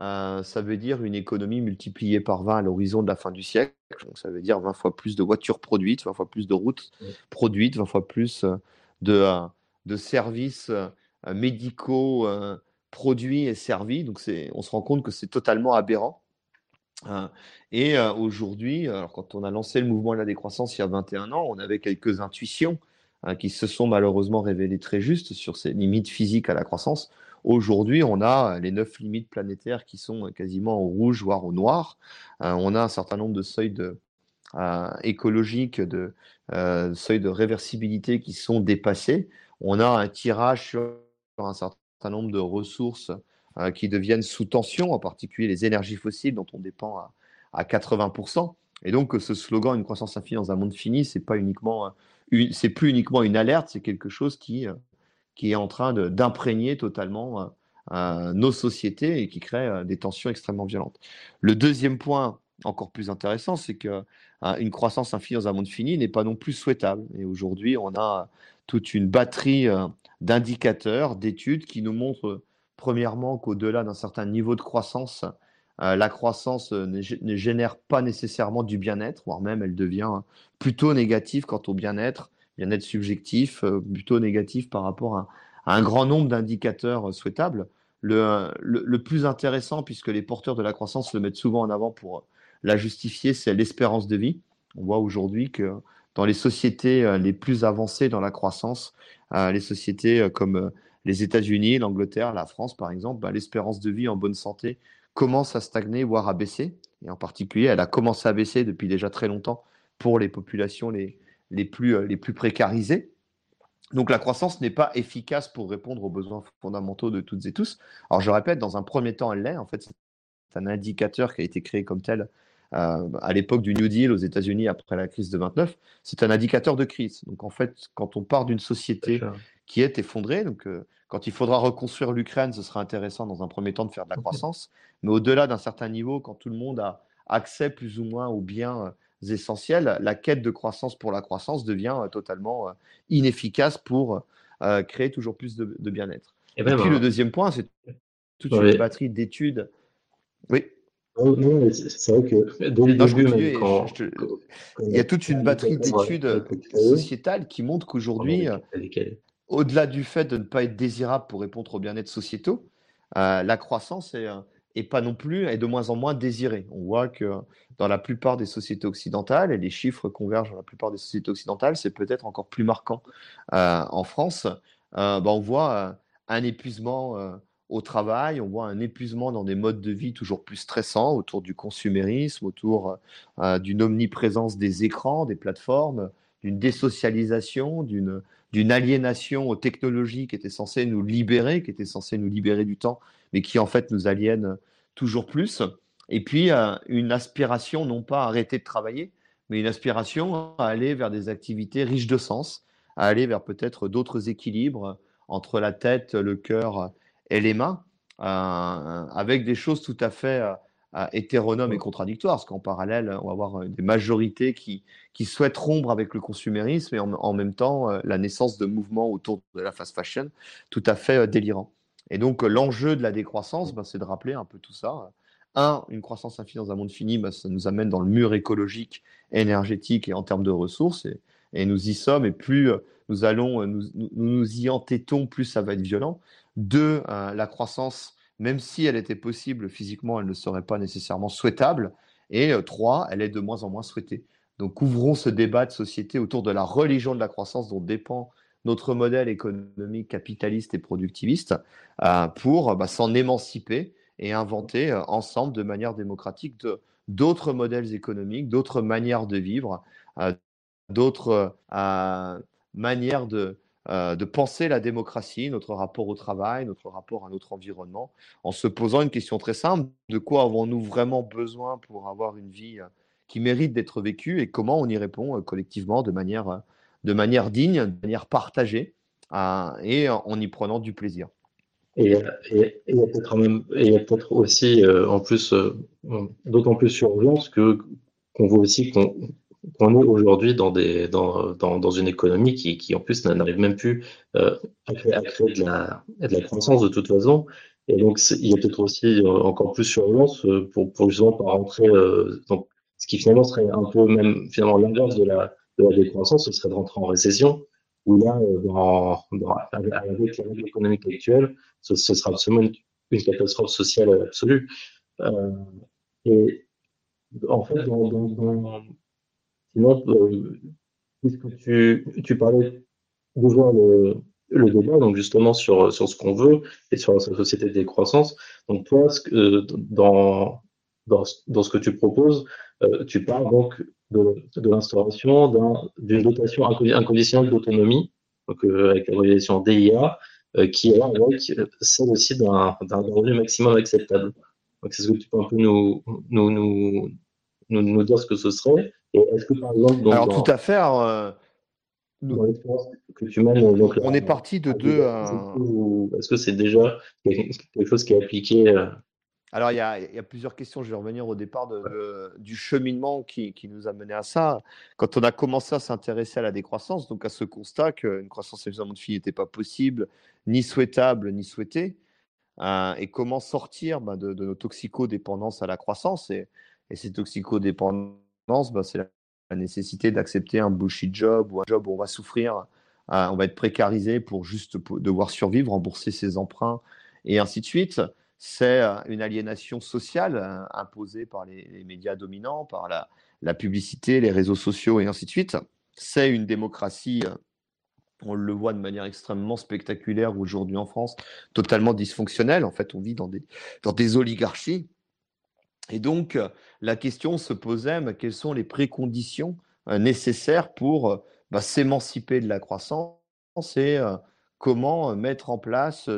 euh, ça veut dire une économie multipliée par 20 à l'horizon de la fin du siècle. Donc, ça veut dire 20 fois plus de voitures produites, 20 fois plus de routes produites, 20 fois plus euh, de, euh, de services médicaux produits et servis. Donc, on se rend compte que c'est totalement aberrant. Hein. Et euh, aujourd'hui, quand on a lancé le mouvement de la décroissance il y a 21 ans, on avait quelques intuitions hein, qui se sont malheureusement révélées très justes sur ces limites physiques à la croissance. Aujourd'hui, on a les neuf limites planétaires qui sont quasiment au rouge, voire au noir. Euh, on a un certain nombre de seuils de, euh, écologiques, de seuils de réversibilité qui sont dépassés. On a un tirage sur un certain nombre de ressources euh, qui deviennent sous tension, en particulier les énergies fossiles dont on dépend à, à 80%. Et donc, ce slogan une croissance infinie dans un monde fini, c'est pas uniquement, euh, plus uniquement une alerte, c'est quelque chose qui, euh, qui est en train d'imprégner totalement nos sociétés et qui crée des tensions extrêmement violentes. Le deuxième point, encore plus intéressant, c'est que une croissance infinie dans un monde fini n'est pas non plus souhaitable. Et aujourd'hui, on a toute une batterie d'indicateurs, d'études qui nous montrent premièrement qu'au-delà d'un certain niveau de croissance, euh, la croissance euh, ne, génère pas nécessairement du bien-être, voire même elle devient plutôt négative quant au bien-être, bien-être subjectif, euh, plutôt négatif par rapport à, un grand nombre d'indicateurs souhaitables. Le, le, plus intéressant, puisque les porteurs de la croissance le mettent souvent en avant pour la justifier, c'est l'espérance de vie. On voit aujourd'hui que dans les sociétés les plus avancées dans la croissance, les sociétés comme les États-Unis, l'Angleterre, la France, par exemple, bah, l'espérance de vie en bonne santé commence à stagner, voire à baisser. Et en particulier, elle a commencé à baisser depuis déjà très longtemps pour les populations les, les, plus, euh, les plus précarisées. Donc la croissance n'est pas efficace pour répondre aux besoins fondamentaux de toutes et tous. Alors je répète, dans un premier temps, elle l'est. En fait, c'est un indicateur qui a été créé comme tel euh, à l'époque du New Deal aux États-Unis après la crise de 29. C'est un indicateur de crise. Donc en fait, quand on part d'une société qui est effondrée, donc euh, quand il faudra reconstruire l'Ukraine, ce sera intéressant dans un premier temps de faire de la croissance. Mais au-delà d'un certain niveau, quand tout le monde a accès plus ou moins aux biens euh, essentiels, la quête de croissance pour la croissance devient euh, totalement euh, inefficace pour euh, créer toujours plus de, bien-être. Et, puis le deuxième point, c'est toute une batterie d'études. Oui. C'est vrai que il y a toute une batterie d'études sociétales qui montrent qu'aujourd'hui, au-delà du fait de ne pas être désirable pour répondre aux bien-être sociétaux, la croissance est, et pas non plus, est de moins en moins désirée. On voit que dans la plupart des sociétés occidentales, et les chiffres convergent dans la plupart des sociétés occidentales, c'est peut-être encore plus marquant. Euh, en France, euh, bah, on voit euh, un épuisement au travail, on voit un épuisement dans des modes de vie toujours plus stressants autour du consumérisme, autour d'une omniprésence des écrans, des plateformes, d'une désocialisation, d'une d'une aliénation aux technologies qui étaient censées nous libérer, qui étaient censées nous libérer du temps, mais qui en fait nous aliènent toujours plus. Et puis euh, une aspiration non pas à arrêter de travailler, mais une aspiration à aller vers des activités riches de sens, à aller vers peut-être d'autres équilibres entre la tête, le cœur mains, euh, avec des choses tout à fait euh, hétéronome et contradictoire, parce qu'en parallèle, on va avoir euh, des majorités qui, qui souhaitent rompre avec le consumérisme et en, même temps euh, la naissance de mouvements autour de la fast fashion tout à fait euh, délirants. Et donc l'enjeu de la décroissance, ben, c'est de rappeler un peu tout ça. Un, une croissance infinie dans un monde fini, ben, ça nous amène dans le mur écologique, énergétique et en termes de ressources, et, et nous y sommes, et plus nous allons, nous, nous, y entêtons, plus ça va être violent. Deux, la croissance même si elle était possible physiquement, elle ne serait pas nécessairement souhaitable. Et euh, trois, elle est de moins en moins souhaitée. Donc ouvrons ce débat de société autour de la religion de la croissance dont dépend notre modèle économique capitaliste et productiviste euh, pour bah, s'en émanciper et inventer euh, ensemble de manière démocratique d'autres modèles économiques, d'autres manières de vivre, d'autres manières de, euh, de penser la démocratie, notre rapport au travail, notre rapport à notre environnement, en se posant une question très simple, de quoi avons-nous vraiment besoin pour avoir une vie euh, qui mérite d'être vécue et comment on y répond euh, collectivement de manière, de manière digne, de manière partagée et en y prenant du plaisir. Et y a peut-être aussi, en plus, d'autant plus urgence que qu'on voit aussi qu'on on est aujourd'hui dans, dans, dans, dans, une économie qui, qui en plus n'arrive même plus euh, à, créer, de la, de la croissance de toute façon. Et donc, il y a peut-être aussi euh, encore plus surveillance euh, pour, pour justement pas rentrer. Euh, donc, ce qui finalement serait un peu même finalement l'inverse de la, de la décroissance, ce serait de rentrer en récession, où là, dans, dans, avec la règle économique actuelle, ce, ce, sera absolument une, une catastrophe sociale absolue. Euh, et en fait, dans, dans, Sinon, euh, puisque tu, tu parlais d'ouvrir le, le débat, donc justement sur, sur ce qu'on veut et sur la société de décroissance. Donc toi, dans, dans, dans, ce que tu proposes, euh, tu parles donc de, l'instauration d'une dotation inconditionnelle d'autonomie, donc euh, avec la réalisation DIA, qui est avec celle aussi d'un revenu maximum acceptable. Donc c'est ce que tu peux un peu nous, nous, nous, nous dire ce que ce serait est-ce que par exemple, alors tout à fait. Euh, que tu mènes, donc, on est parti de deux. Euh, est-ce que c'est déjà quelque chose qui est appliqué euh? Alors, il y, a, il y, a, plusieurs questions. Je vais revenir au départ de, du cheminement qui, qui, nous a mené à ça. Quand on a commencé à s'intéresser à la décroissance, donc à ce constat qu'une croissance suffisamment de fille n'était pas possible, ni souhaitable, ni souhaitée, et comment sortir ben, de, de, nos toxicodépendances à la croissance. Et, et ces toxicodépendances, bah, c'est la, nécessité d'accepter un bullshit job ou un job où on va souffrir, euh, on va être précarisé pour juste devoir survivre, rembourser ses emprunts et ainsi de suite. C'est euh, une aliénation sociale euh, imposée par les, médias dominants, par la, publicité, les réseaux sociaux et ainsi de suite. C'est une démocratie, on le voit de manière extrêmement spectaculaire aujourd'hui en France, totalement dysfonctionnelle. En fait, on vit dans des oligarchies et donc, euh, la question se posait, mais quelles sont les préconditions euh, nécessaires pour euh, bah, s'émanciper de la croissance c'est comment mettre en place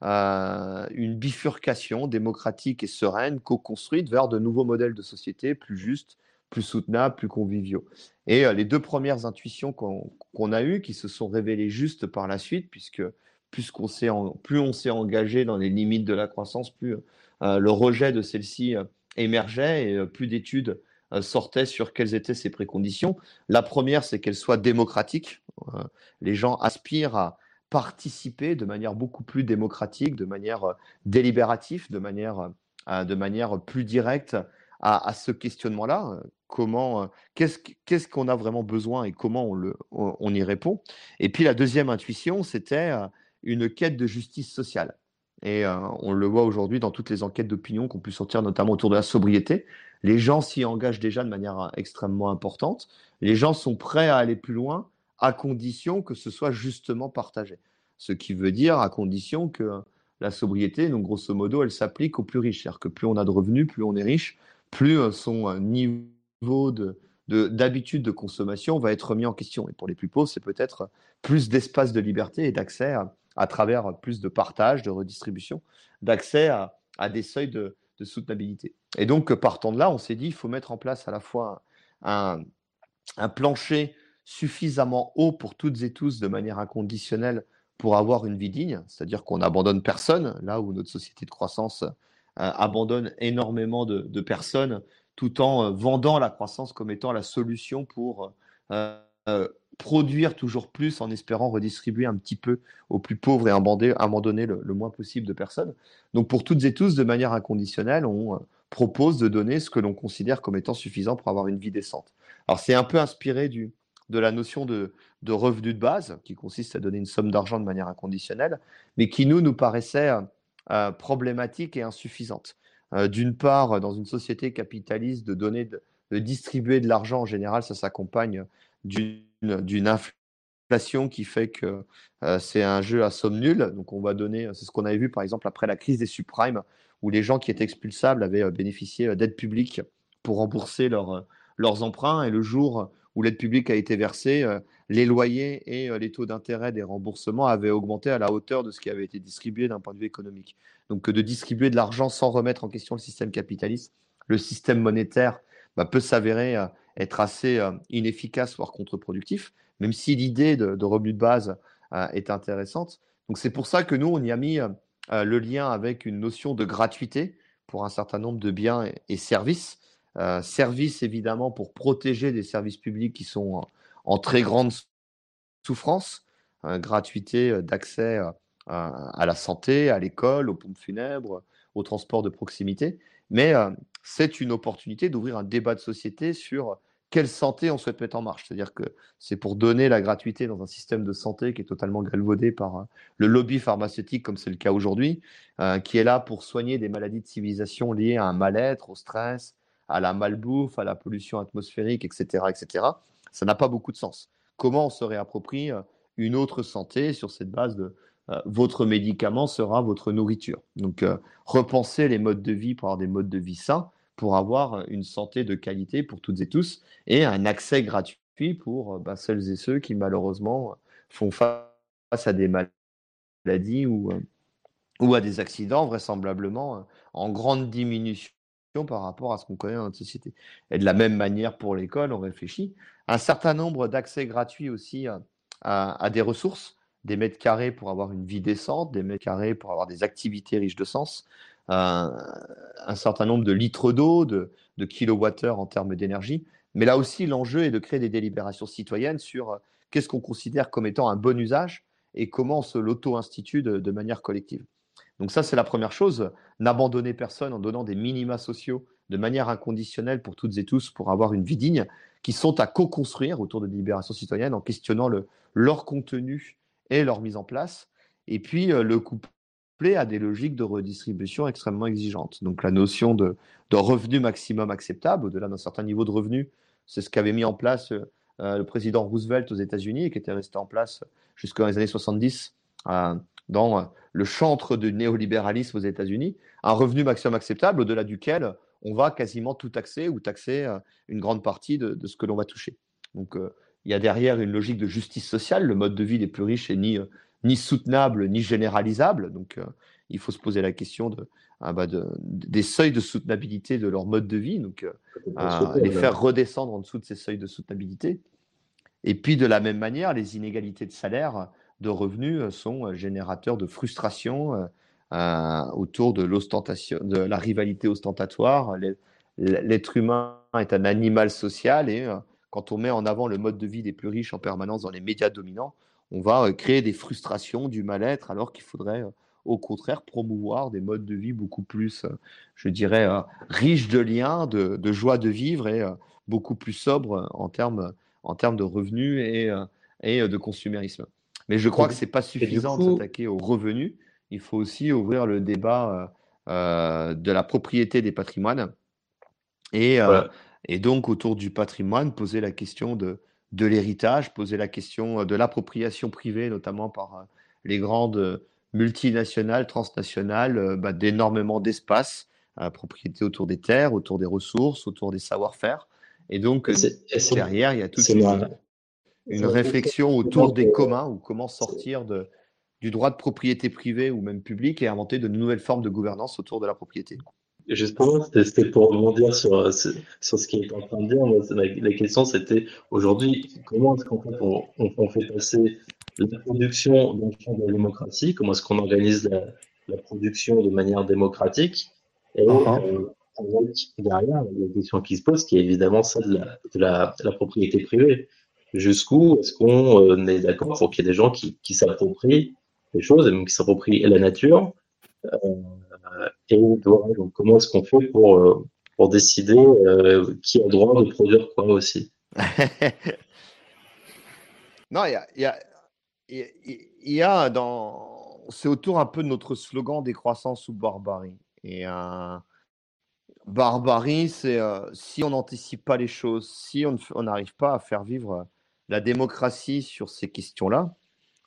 une bifurcation démocratique et sereine, co-construite vers de nouveaux modèles de société plus justes, plus soutenables, plus conviviaux. Et les deux premières intuitions qu'on a eues, qui se sont révélées justes par la suite, puisque plus on s'est engagé dans les limites de la croissance, plus le rejet de celle-ci émergeait et plus d'études sortaient sur quelles étaient ces préconditions. La première, c'est qu'elle soit démocratique. les gens aspirent à, participer de manière beaucoup plus démocratique, de manière euh, délibérative, de manière, euh, de manière plus directe à, ce questionnement-là. Comment, euh, qu'est-ce qu'on a vraiment besoin et comment on y répond? Et puis la deuxième intuition, c'était une quête de justice sociale. Et on le voit aujourd'hui dans toutes les enquêtes d'opinion qu'on pu sortir, notamment autour de la sobriété. Les gens s'y engagent déjà de manière extrêmement importante. Les gens sont prêts à aller plus loin à condition que ce soit justement partagé. Ce qui veut dire à condition que la sobriété, donc grosso modo, elle s'applique aux plus riches. C'est-à-dire que plus on a de revenus, plus on est riche, plus euh, son euh, niveau de, d'habitude de, consommation va être mis en question. Et pour les plus pauvres, c'est peut-être plus d'espace de liberté et d'accès à, travers plus de partage, de redistribution, d'accès à, des seuils de, soutenabilité. Et donc, partant de là, on s'est dit, il faut mettre en place à la fois un, plancher suffisamment haut pour toutes et tous de manière inconditionnelle pour avoir une vie digne, c'est-à-dire qu'on n'abandonne personne, là où notre société de croissance euh, abandonne énormément de, personnes, tout en euh, vendant la croissance comme étant la solution pour euh, produire toujours plus en espérant redistribuer un petit peu aux plus pauvres et abandonner, le, le, moins possible de personnes. Donc pour toutes et tous, de manière inconditionnelle, on propose de donner ce que l'on considère comme étant suffisant pour avoir une vie décente. Alors c'est un peu inspiré du, de la notion de, revenu de base, qui consiste à donner une somme d'argent de manière inconditionnelle, mais qui nous, nous paraissait euh, problématique et insuffisante. Euh, d'une part, dans une société capitaliste, de donner, de, distribuer de l'argent en général, ça s'accompagne d'une inflation qui fait que euh, c'est un jeu à somme nulle. Donc on va donner, c'est ce qu'on avait vu par exemple après la crise des subprimes, où les gens qui étaient expulsables avaient bénéficié d'aides publiques pour rembourser leurs emprunts, et le jour où l'aide publique a été versée, euh, les loyers et euh, les taux d'intérêt des remboursements avaient augmenté à la hauteur de ce qui avait été distribué d'un point de vue économique. Donc de distribuer de l'argent sans remettre en question le système capitaliste, le système monétaire bah, peut s'avérer euh, être assez inefficace, voire contre-productif, même si l'idée de, revenu de base est intéressante. Donc c'est pour ça que nous, on y a mis le lien avec une notion de gratuité pour un certain nombre de biens et services euh, service évidemment pour protéger des services publics qui sont en, très grande souffrance, gratuité euh, d'accès euh, à la santé, à l'école, aux pompes funèbres, au transport de proximité. Mais c'est une opportunité d'ouvrir un débat de société sur quelle santé on souhaite mettre en marche. C'est-à-dire que c'est pour donner la gratuité dans un système de santé qui est totalement galvaudé par le lobby pharmaceutique, comme c'est le cas aujourd'hui, qui est là pour soigner des maladies de civilisation liées à un mal-être, au stress, à la malbouffe, à la pollution atmosphérique, etc., etc., ça n'a pas beaucoup de sens. Comment on se réapproprie euh, une autre santé sur cette base de euh, votre médicament sera votre nourriture? Donc, euh, repenser les modes de vie pour avoir des modes de vie sains, pour avoir une santé de qualité pour toutes et tous, et un accès gratuit pour bah, celles et ceux qui malheureusement font face à des maladies ou, ou à des accidents vraisemblablement en grande diminution par rapport à ce qu'on connaît dans notre société. Et de la même manière pour l'école, on réfléchit. Un certain nombre d'accès gratuits aussi à, des ressources, des mètres carrés pour avoir une vie décente, des mètres carrés pour avoir des activités riches de sens, un certain nombre de litres d'eau, de, de kilowattheures en termes d'énergie. Mais là aussi, l'enjeu est de créer des délibérations citoyennes sur euh, qu'est-ce qu'on considère comme étant un bon usage et comment on se l'auto-institue de manière collective. Donc ça, c'est la première chose. N'abandonner personne en donnant des minima sociaux de manière inconditionnelle pour toutes et tous pour avoir une vie digne, qui sont à co-construire autour de libération citoyenne en questionnant le, leur contenu et leur mise en place. Et puis euh, le coupler à des logiques de redistribution extrêmement exigeantes. Donc la notion de, de revenu maximum acceptable, au-delà d'un certain niveau de revenu, c'est ce qu'avait mis en place euh, le président Roosevelt aux États-Unis et qui était resté en place jusqu'aux années 70 dans euh, le chantre du néolibéralisme aux États-Unis, un revenu maximum acceptable au-delà duquel on va quasiment tout taxer ou taxer euh, une grande partie de, ce que l'on va toucher. Donc, euh, il y a derrière une logique de justice sociale. Le mode de vie des plus riches est ni, ni soutenable ni généralisable. Donc, il faut se poser la question de, ah bah de, des seuils de soutenabilité de leur mode de vie, donc les faire redescendre en dessous de ces seuils de soutenabilité. Et puis de la même manière, les inégalités de salaire, de revenus sont générateurs de frustration euh, autour de l'ostentation, de la rivalité ostentatoire. L'être humain est un animal social et euh, quand on met en avant le mode de vie des plus riches en permanence dans les médias dominants, on va euh, créer des frustrations, du mal-être, alors qu'il faudrait au contraire promouvoir des modes de vie beaucoup plus, je dirais, riches de liens, de, joie de vivre et beaucoup plus sobres en termes, en termes de revenus et, et de consumérisme. Mais je crois que ce n'est pas suffisant de s'attaquer aux revenus il faut aussi ouvrir le débat euh, euh, de la propriété des patrimoines. Et, euh, et, donc, autour du patrimoine, poser la question de, de l'héritage, poser la question de l'appropriation privée, notamment par les grandes multinationales, transnationales, bah, d'énormément d'espace, propriété autour des terres, autour des ressources, autour des savoir-faire. Et donc, derrière, il y a toute une, une réflexion autour des communs ou comment sortir de, du droit de propriété privée ou même publique et inventer de nouvelles formes de gouvernance autour de la propriété. Justement, c'était pour rebondir sur, sur ce qui est en train de dire. la, question, c'était aujourd'hui, comment est-ce qu'en fait on, fait passer la production dans le champ de la démocratie? Comment est-ce qu'on organise la, production de manière démocratique? Et uh-huh. euh, derrière, la question qui se pose, qui est évidemment celle de la, de la, propriété privée. Jusqu'où est-ce qu'on euh, est d'accord pour qu'il y ait des gens qui, qui s'approprient choses, et même qui s'approprient la nature? Euh, et donc, comment est-ce qu'on fait pour, euh, pour décider euh, qui a le droit de produire quoi aussi? Non, il y a, y, y a, dans. C'est autour un peu de notre slogan décroissance ou barbarie. Et barbarie, c'est si on n'anticipe pas les choses, si on n'arrive pas à faire vivre la démocratie sur ces questions-là,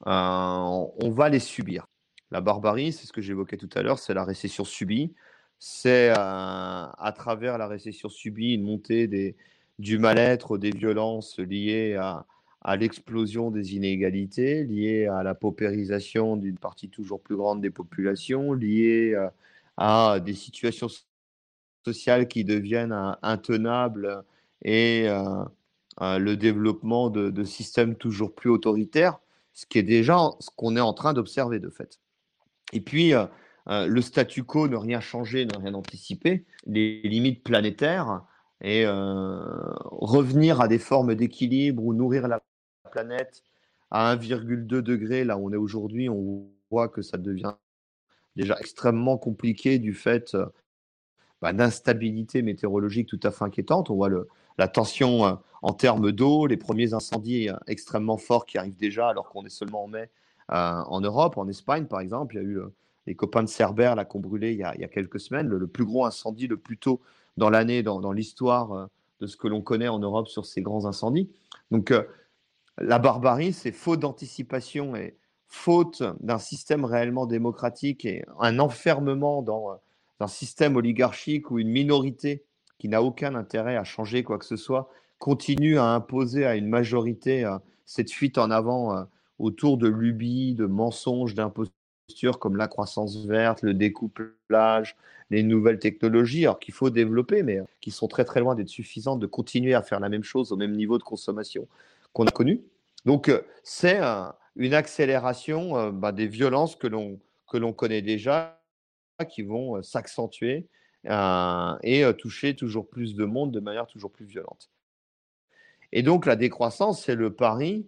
euh, on va les subir. La barbarie, c'est ce que j'évoquais tout à l'heure, c'est la récession subie. C'est euh, à travers la récession subie une montée du mal-être, des violences liées à, l'explosion des inégalités, liées à la paupérisation d'une partie toujours plus grande des populations, liées euh, à des situations sociales qui deviennent intenables et le développement de, systèmes toujours plus autoritaires ce qui est déjà ce qu'on est en train d'observer de fait. Et puis, euh, euh, le statu quo, ne rien changer, ne rien anticiper, les limites planétaires et euh, revenir à des formes d'équilibre ou nourrir la planète à 1,2 degré, là où on est aujourd'hui, on voit que ça devient déjà extrêmement compliqué du fait bah, d'instabilité météorologique tout à fait inquiétante. On voit la tension en termes d'eau, les premiers incendies extrêmement forts qui arrivent déjà alors qu'on est seulement en mai en Europe, en Espagne par exemple. Il y a eu les copains de Cerbère là, qui ont brûlé il y a, quelques semaines, le, plus gros incendie le plus tôt dans l'année dans, l'histoire de ce que l'on connaît en Europe sur ces grands incendies. Donc la barbarie, c'est faute d'anticipation et faute d'un système réellement démocratique et un enfermement dans un système oligarchique où une minorité qui n'a aucun intérêt à changer quoi que ce soit, continue à imposer à une majorité euh, cette fuite en avant euh, autour de lubies, de mensonges, d'impostures comme la croissance verte, le découplage, les nouvelles technologies, alors qu'il faut développer, mais euh, qui sont très très loin d'être suffisantes de continuer à faire la même chose au même niveau de consommation qu'on a connu. Donc c'est une accélération bah, des violences que l'on connaît déjà, qui vont s'accentuer euh, et euh, toucher toujours plus de monde de manière toujours plus violente. Et donc la décroissance, c'est le pari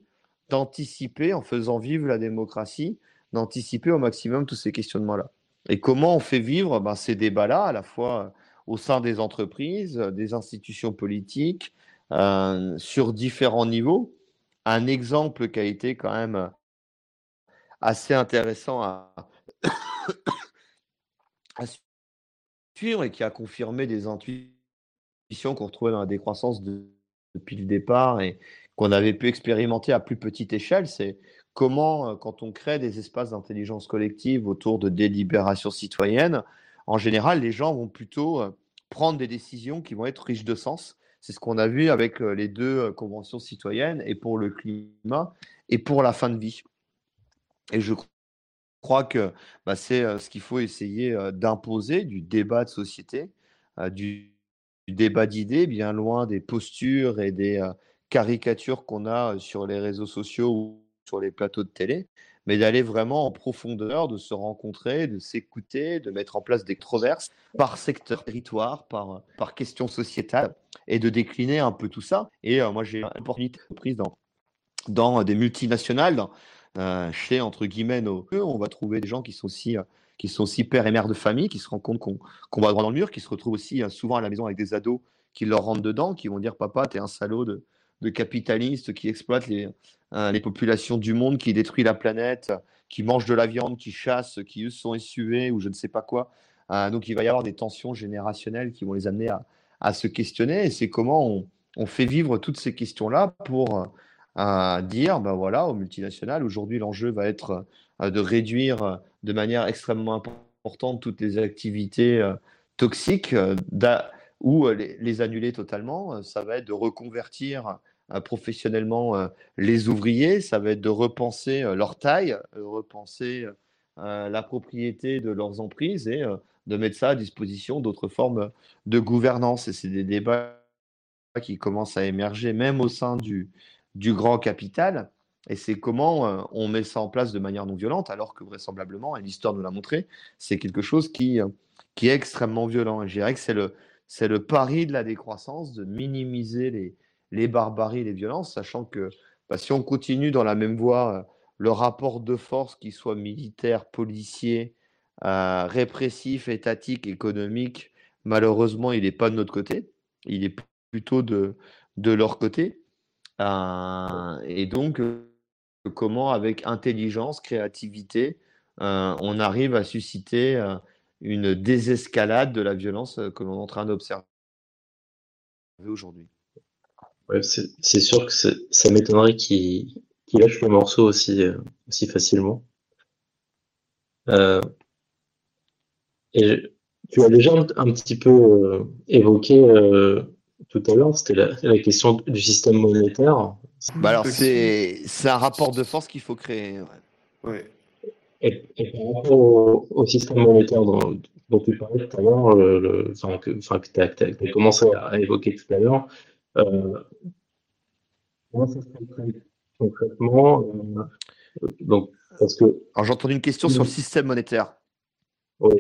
d'anticiper, en faisant vivre la démocratie, d'anticiper au maximum tous ces questionnements-là. Et comment on fait vivre ben, ces débats-là, à la fois au sein des entreprises, des institutions politiques, euh, sur différents niveaux? Un exemple qui a été quand même assez intéressant à, à et qui a confirmé des intuitions qu'on retrouvait dans la décroissance depuis le départ qu'on avait pu expérimenter à plus petite échelle, c'est comment, euh, quand on crée des espaces d'intelligence collective autour de délibération citoyenne, en général, les gens vont plutôt euh, prendre des décisions qui vont être riches de sens, C'est ce qu'on a vu avec les deux conventions citoyennes et pour le climat et pour la fin de vie. Et je crois que bah, c'est ce qu'il faut essayer d'imposer du débat de société, du, débat d'idées, bien loin des postures et des caricatures qu'on a sur les réseaux sociaux ou sur les plateaux de télé, mais d'aller vraiment en profondeur, de se rencontrer, de s'écouter, de mettre en place des controverses par secteur, territoire, par, par question sociétale, et de décliner un peu tout ça. Et moi, j'ai une opportunité prise dans, dans des multinationales, chez, entre guillemets, nos on va trouver des gens qui sont aussi, qui sont aussi pères et mères de famille, qui se rendent compte qu'on va droit dans le mur, qui se retrouvent aussi souvent à la maison avec des ados qui leur rentrent dedans, qui vont dire Papa, t'es un salaud de capitaliste qui exploite les, les populations du monde, qui détruit la planète, qui mange de la viande, qui chasse, qui eux sont SUV ou je ne sais pas quoi. donc il va y avoir des tensions générationnelles qui vont les amener à, se questionner. Et c'est comment on, fait vivre toutes ces questions-là pour à dire, ben voilà, aux multinationales, aujourd'hui l'enjeu va être euh, de réduire euh, de manière extrêmement importante toutes les activités euh, toxiques ou les, annuler totalement. Ça va être de reconvertir professionnellement les ouvriers, ça va être de repenser leur taille, repenser la propriété de leurs emprises et de mettre ça à disposition d'autres formes de gouvernance. Et c'est des débats qui commencent à émerger même au sein du, du grand capital. Et c'est comment euh, on met ça en place de manière non violente, alors que vraisemblablement, et l'histoire nous l'a montré, c'est quelque chose qui, euh, qui est extrêmement violent. Et je dirais que c'est le, c'est le pari de la décroissance, de minimiser les, les barbaries, les violences, sachant que bah, si on continue dans la même voie, euh, le rapport de force, qu'il soit militaire, policier, répressif, étatique, économique, malheureusement, il n'est pas de notre côté, il est plutôt de, leur côté. Euh, et donc, euh, comment avec intelligence, créativité, euh, on arrive à susciter une désescalade de la violence que l'on est en train d'observer aujourd'hui? Ouais, c'est sûr que ça m'étonnerait qu'il lâche le morceau aussi, aussi facilement. et tu as déjà un, petit peu évoqué tout à l'heure, c'était la, question du système monétaire. Bah alors, c'est un rapport de force qu'il faut créer. Ouais. Et, par rapport au, système monétaire dont, tu parlais tout à l'heure, euh, enfin, que, tu as, commencé à, évoquer tout à l'heure, euh, comment ça se fait concrètement euh, donc, parce que, Alors, j'ai entendu une question sur le système monétaire. Oui.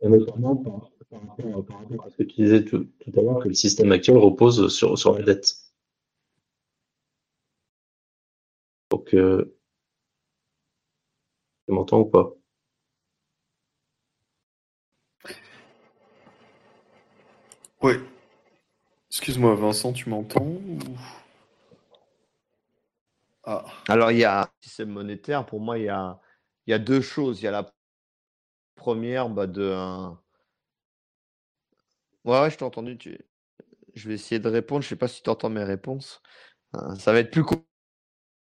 Et notamment par, par rapport à ce que tu disais tout, à l'heure, que le système actuel repose sur, sur la dette. Donc, euh, tu m'entends ou pas? Oui. Excuse-moi, Vincent, tu m'entends ah. Alors, il y a un système monétaire. Pour moi, il y a, il y a deux choses. Il y a la première bah, de, Ouais, je t'ai entendu. Tu... Je vais essayer de répondre. Je sais pas si tu entends mes réponses. Euh, ça va être plus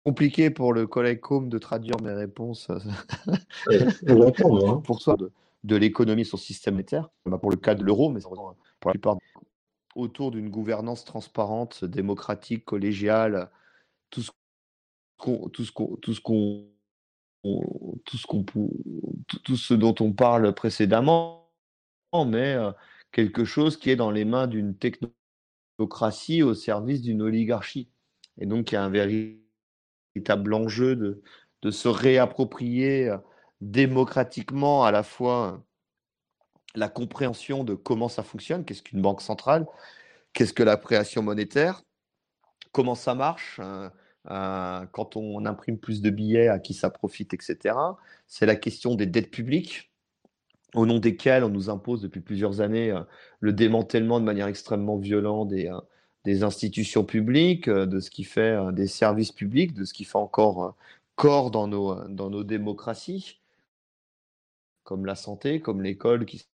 compliqué pour le collègue Com de traduire mes réponses pour soi de, l'économie sur le système monétaire. Bah, pour le cas de l'euro, mais pour la plupart autour d'une gouvernance transparente, démocratique, collégiale, tout ce qu'on, tout ce qu'on, tout ce tout tout ce dont on parle précédemment, mais euh, quelque chose qui est dans les mains d'une technocratie au service d'une oligarchie. Et donc, il y a un véritable enjeu de, de se réapproprier euh, démocratiquement à la fois la compréhension de comment ça fonctionne, qu'est-ce qu'une banque centrale, qu'est-ce que la création monétaire, comment ça marche, euh, euh, quand on imprime plus de billets, à qui ça profite, etc. C'est la question des dettes publiques au nom desquels on nous impose depuis plusieurs années euh, le démantèlement de manière extrêmement violente des, institutions publiques, de ce qui fait des services publics, de ce qui fait encore corps dans nos, dans nos démocraties, comme la santé, comme l'école, qui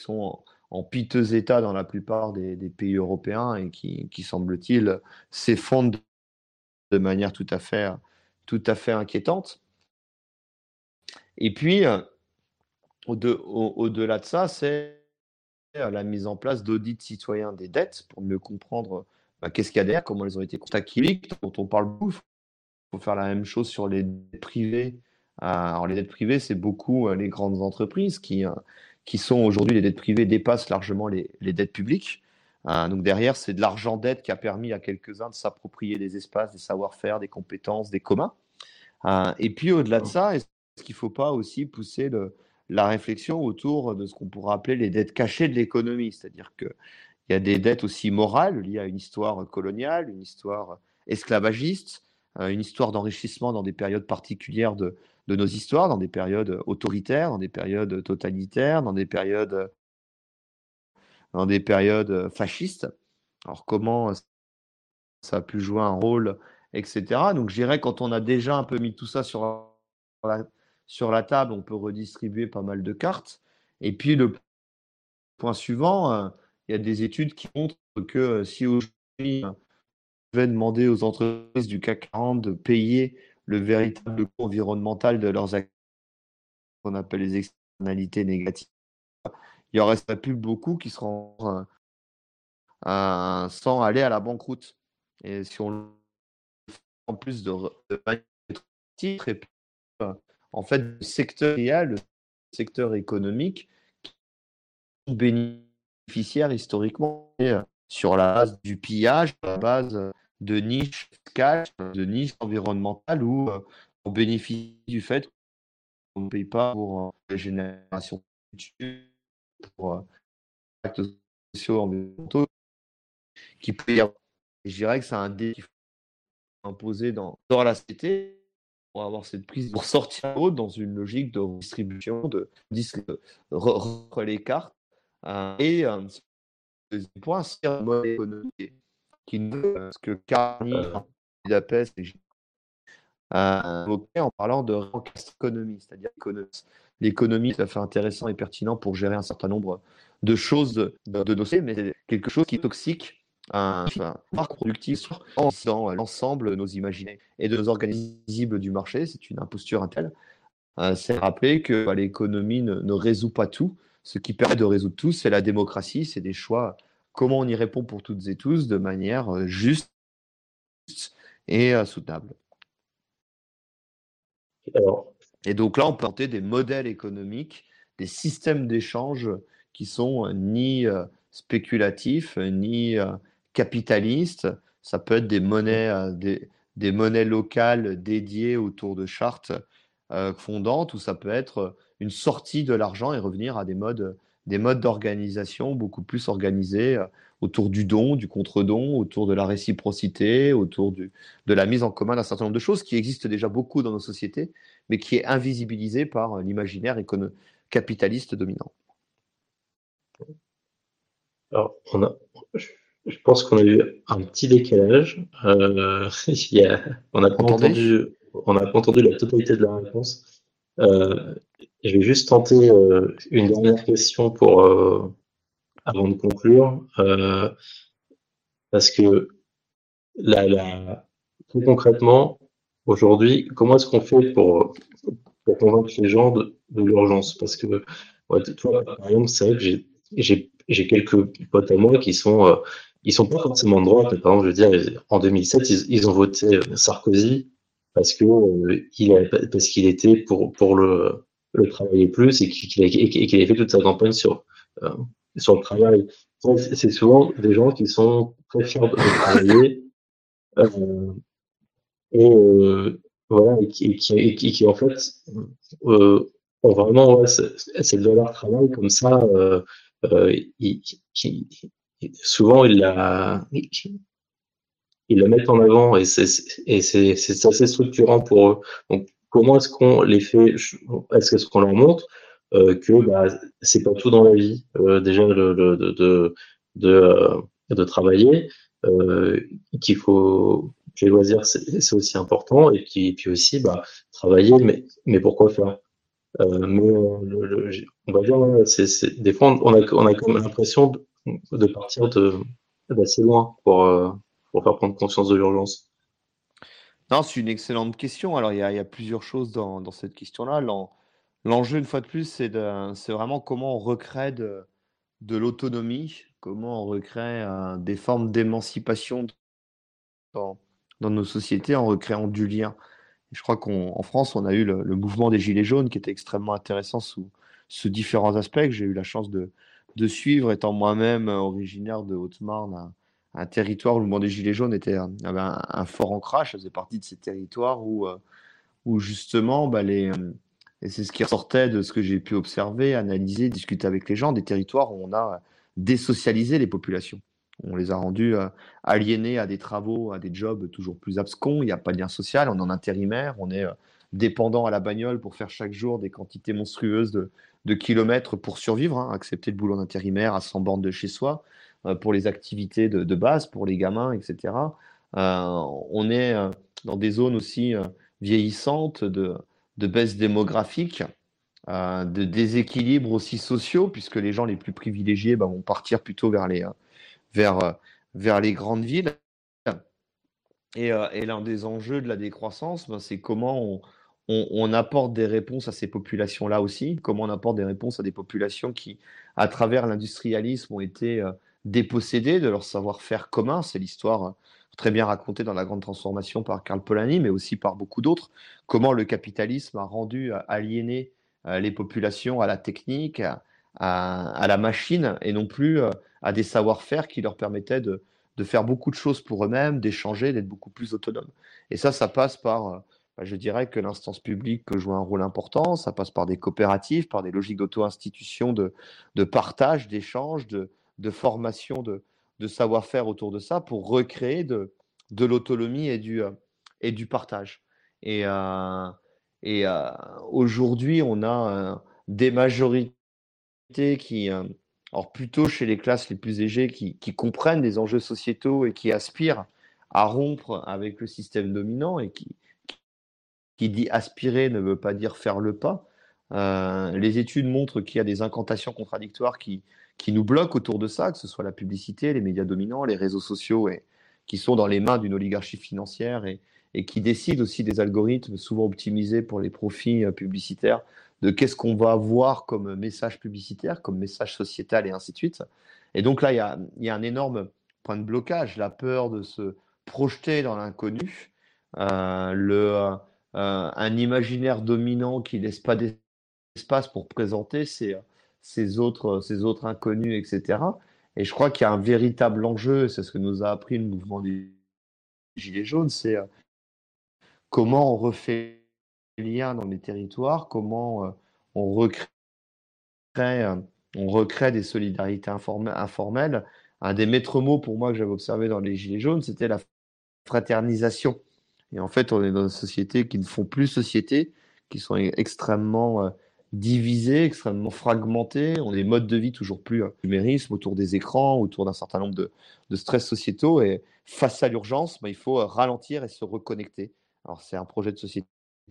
sont en, piteux état dans la plupart des, pays européens et qui, semble-t-il, s'effondrent de manière tout à fait, tout à fait inquiétante. Et puis, au-delà de ça, c'est la mise en place d'audits citoyens des dettes pour mieux comprendre bah, qu'est-ce qu'il y a derrière, comment elles ont été contactées, dont on parle beaucoup. Il faut faire la même chose sur les dettes privées. Alors, les dettes privées, c'est beaucoup les grandes entreprises qui, qui sont aujourd'hui, les dettes privées dépassent largement les, dettes publiques. donc derrière, c'est de l'argent dette qui a permis à quelques-uns de s'approprier des espaces, des savoir-faire, des compétences, des communs. et puis au-delà de ça, est-ce qu'il ne faut pas aussi pousser la réflexion autour de ce qu'on pourrait appeler les dettes cachées de l'économie, c'est-à-dire qu'il y a des dettes aussi morales liées à une histoire coloniale, une histoire esclavagiste, une histoire d'enrichissement dans des périodes particulières de, nos histoires, dans des périodes autoritaires, dans des périodes totalitaires, dans des périodes, dans des périodes fascistes. Alors comment ça a pu jouer un rôle, etc. Donc je dirais quand on a déjà un peu mis tout ça sur la, sur la table, on peut redistribuer pas mal de cartes. Et puis le point suivant, euh, il y a des études qui montrent que euh, si aujourd'hui devait demander aux entreprises du CAC 40 de payer le véritable coût environnemental de leurs activités, qu'on appelle les externalités négatives, il n'y aurait plus beaucoup qui seront euh, sans aller à la banqueroute. Et si on en plus de, de titre puis, en fait, le secteur le secteur économique, sont bénéficiaires historiquement euh, sur la base du pillage, sur la base de niches fiscales, de niches environnementales où euh, on bénéficie du fait qu'on ne paye pas pour euh, les générations futures, pour actes sociaux environnementaux qui peut y avoir. je dirais que c'est un défi imposé dans, dans la société pour avoir cette prise pour sortir dans une logique de distribution, de, de, les cartes. Euh, et un point, c'est un mode économique qui nous ce que Carney, Budapest et a évoqué en parlant de économie, c'est-à-dire l'économie, ça fait intéressant et pertinent pour gérer un certain nombre de choses de, de nos mais c'est quelque chose qui est toxique un, parc productif dans l'ensemble de nos imaginés et de nos organismes du marché. C'est une imposture intelle. Euh, c'est rappeler que bah, l'économie ne, résout pas tout. Ce qui permet de résoudre tout, c'est la démocratie, c'est des choix. Comment on y répond pour toutes et tous de manière euh, juste et euh, soutenable. et donc là, on peut tenter des modèles économiques, des systèmes d'échange qui sont ni spéculatifs, ni capitaliste. Ça peut être des monnaies, euh, des, des monnaies locales dédiées autour de chartes euh, fondantes, ou ça peut être une sortie de l'argent et revenir à des modes, des modes d'organisation beaucoup plus organisés euh, autour du don, du contre-don, autour de la réciprocité, autour du, de la mise en commun d'un certain nombre de choses qui existent déjà beaucoup dans nos sociétés, mais qui est invisibilisé par l'imaginaire capitaliste dominant. Alors, on a, je pense qu'on a eu un petit décalage. Euh, on n'a pas entendu, on n'a pas entendu la totalité de la réponse. Euh, je vais juste tenter euh, une dernière question pour avant de conclure, parce que là, là, plus concrètement, aujourd'hui, comment est-ce qu'on fait pour, pour convaincre les gens de, de l'urgence? Parce que, ouais, toi, par exemple, c'est vrai que j'ai quelques potes à moi qui sont ils sont pas forcément de droite, mais par exemple, je veux dire, en 2007, ils, ils ont voté euh, Sarkozy parce que euh, il parce qu'il était pour pour le le travailler plus et qu'il avait fait toute sa campagne sur euh, sur le travail. C'est souvent des gens qui sont très fiers de travailler euh, et voilà et qui, qui, qui, en fait ont vraiment ouais, cette valeur travail comme ça. ils, souvent ils la, ils la mettent en avant et c'est assez structurant pour eux. Donc, comment est-ce qu'on les fait Est-ce qu'on leur montre euh, que bah, c'est pas tout dans la vie euh, déjà de, de, de, de, euh, de travailler, euh, qu'il faut que les loisirs c'est aussi important et puis, puis aussi bah, travailler, mais, mais pourquoi faire? Euh, mais le, on va dire, c'est des fois on a, on a l'impression de partir d'assez loin pour, pour faire prendre conscience de l'urgence Non, c'est une excellente question. Alors, il y a, plusieurs choses dans, cette question-là. L'enjeu, une fois de plus, c'est vraiment comment on recrée de, l'autonomie, comment on recrée des formes d'émancipation dans, nos sociétés en recréant du lien. je crois qu'en France, on a eu le, mouvement des Gilets jaunes qui était extrêmement intéressant sous, différents aspects que j'ai eu la chance de, de suivre, étant moi-même originaire de Haute-Marne, un, territoire où le mouvement des Gilets jaunes était, un, fort ancrage, faisait partie de ces territoires où, euh, justement, bah, les, et c'est ce qui ressortait de ce que j'ai pu observer, analyser, discuter avec les gens, des territoires où on a désocialisé les populations. On les a rendus euh, aliénés à des travaux, à des jobs toujours plus abscons. Il n'y a pas de lien social, on est en intérimaire, on est euh, dépendant à la bagnole pour faire chaque jour des quantités monstrueuses de, kilomètres pour survivre, hein, accepter le boulot d'intérimaire à 100 bornes de chez soi, euh, pour les activités de, base, pour les gamins, etc. Euh, on est euh, dans des zones aussi vieillissantes, de, de, baisse démographique, de déséquilibres aussi sociaux, puisque les gens les plus privilégiés bah, vont partir plutôt vers les, vers, vers les grandes villes. Et, et l'un des enjeux de la décroissance, bah, c'est comment on, on, apporte des réponses à ces populations-là aussi, comment on apporte des réponses à des populations qui, à travers l'industrialisme, ont été euh, dépossédées de leur savoir-faire commun. C'est l'histoire euh, très bien racontée dans la grande transformation par Karl Polanyi, mais aussi par beaucoup d'autres, comment le capitalisme a rendu euh, aliéné les populations à la technique, à, la machine, et non plus à des savoir-faire qui leur permettaient de, de faire beaucoup de choses pour eux-mêmes, d'échanger, d'être beaucoup plus autonomes. Et ça, ça passe par bah, je dirais que l'instance publique peut jouer un rôle important. Ça passe par des coopératives, par des logiques d'auto-institution, de, partage, d'échange, de, formation, de, savoir-faire autour de ça pour recréer de, l'autonomie et du, euh, et du partage. Et, euh, et euh, aujourd'hui, on a des majorités qui, alors plutôt chez les classes les plus âgées, qui, qui comprennent les enjeux sociétaux et qui aspirent à rompre avec le système dominant et qui, qui dit aspirer ne veut pas dire faire le pas. Les études montrent qu'il y a des incantations contradictoires qui, qui nous bloquent autour de ça, que ce soit la publicité, les médias dominants, les réseaux sociaux, et qui sont dans les mains d'une oligarchie financière et, qui décident aussi des algorithmes souvent optimisés pour les profits euh, publicitaires, de qu'est-ce qu'on va voir comme message publicitaire, comme message sociétal et ainsi de suite. Et donc là, il y a, un énorme point de blocage, la peur de se projeter dans l'inconnu, euh, le euh, un imaginaire dominant qui laisse pas d'espace pour présenter ces, autres, ces autres inconnus, etc. Et je crois qu'il y a un véritable enjeu, c'est ce que nous a appris le mouvement des Gilets jaunes, c'est euh, comment on refait les liens dans les territoires, comment euh, on recrée, on recrée des solidarités informelles. Un des maîtres mots pour moi que j'avais observé dans les Gilets jaunes, c'était la fraternisation. Et en fait, on est dans une société qui ne font plus société, qui sont extrêmement divisées, extrêmement fragmentées. On a des modes de vie toujours plus euh, numérisme autour des écrans, autour d'un certain nombre de, de, stress sociétaux. Et face à l'urgence, bah, il faut euh, ralentir et se reconnecter. Alors, c'est un projet de société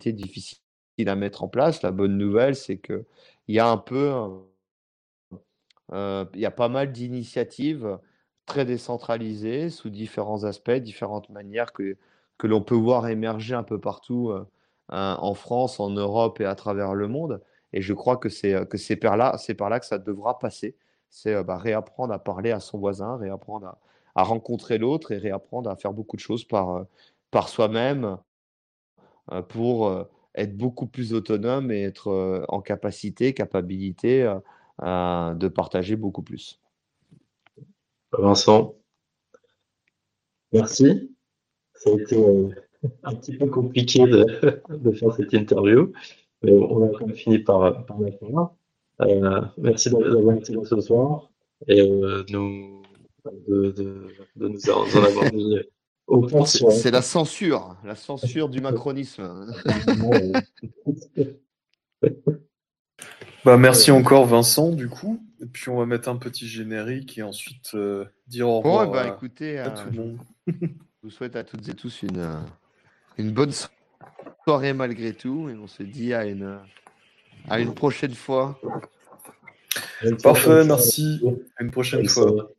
difficile à mettre en place. La bonne nouvelle, c'est qu'il y a un peu, euh, il y a pas mal d'initiatives très décentralisées sous différents aspects, différentes manières que que l'on peut voir émerger un peu partout euh, en France, en Europe et à travers le monde. Et je crois que c'est que c'est par là, que ça devra passer. C'est euh, bah, réapprendre à parler à son voisin, réapprendre à, rencontrer l'autre et réapprendre à faire beaucoup de choses par euh, par soi-même pour être beaucoup plus autonome et être en capacité, capacité de partager beaucoup plus. Vincent, merci ça a été euh, un petit peu compliqué de, faire cette interview, mais on a quand même fini par, par la. Euh, merci d'avoir été là ce soir et euh, nous, de, de, de, nous en avoir mis au point. C'est la censure, la censure du macronisme. bah, merci encore Vincent du coup. Et puis on va mettre un petit générique et ensuite dire au revoir bah, écoutez, à tout le monde. Je vous souhaite à toutes et tous une, euh, une bonne soirée malgré tout et on se dit à une, à une prochaine fois. Parfait, merci. À une prochaine fois.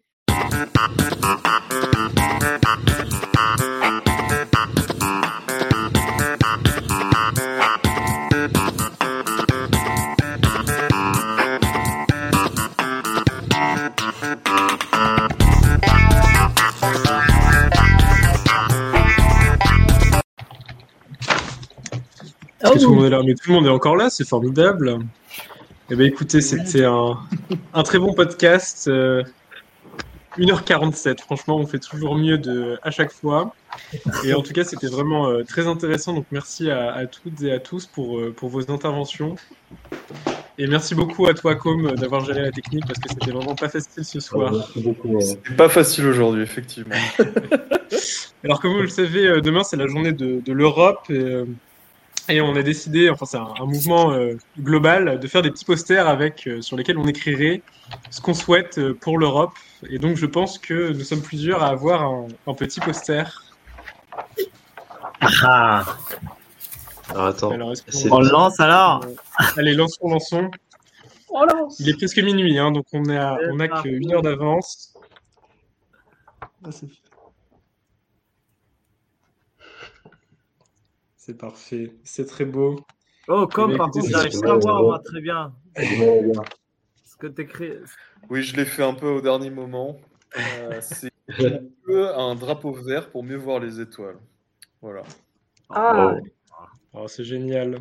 Tout le monde est là, mais tout le monde est encore là, c'est formidable. Eh bien, écoutez, c'était un, un, très bon podcast. 1h47, franchement, on fait toujours mieux de, à chaque fois. Et en tout cas, c'était vraiment euh, très intéressant. Donc, merci à, à, toutes et à tous pour, euh, pour vos interventions. Et merci beaucoup à toi, Com, d'avoir géré la technique parce que c'était vraiment pas facile ce soir. C'est pas facile aujourd'hui, effectivement. Alors, comme vous le savez, euh, demain, c'est la journée de, de l'Europe. Et, et on a décidé, enfin c'est un, un, mouvement euh, global, de faire des petits posters avec euh, sur lesquels on écrirait ce qu'on souhaite euh, pour l'Europe. Et donc je pense que nous sommes plusieurs à avoir un, un petit poster. Ah alors, attends. Alors, on, on lance alors Allez, lançons, lançons. On lance. Il est presque minuit, hein, donc on a, on a qu'une heure d'avance. Ah, C'est parfait, c'est très beau. Oh, comme par contre, j'arrive pas à voir, moi, très bien. Ce que t'écris. Oui, je l'ai fait un peu au dernier moment. Euh, c'est un peu un drapeau vert pour mieux voir les étoiles. Voilà. Ah, oh, c'est génial.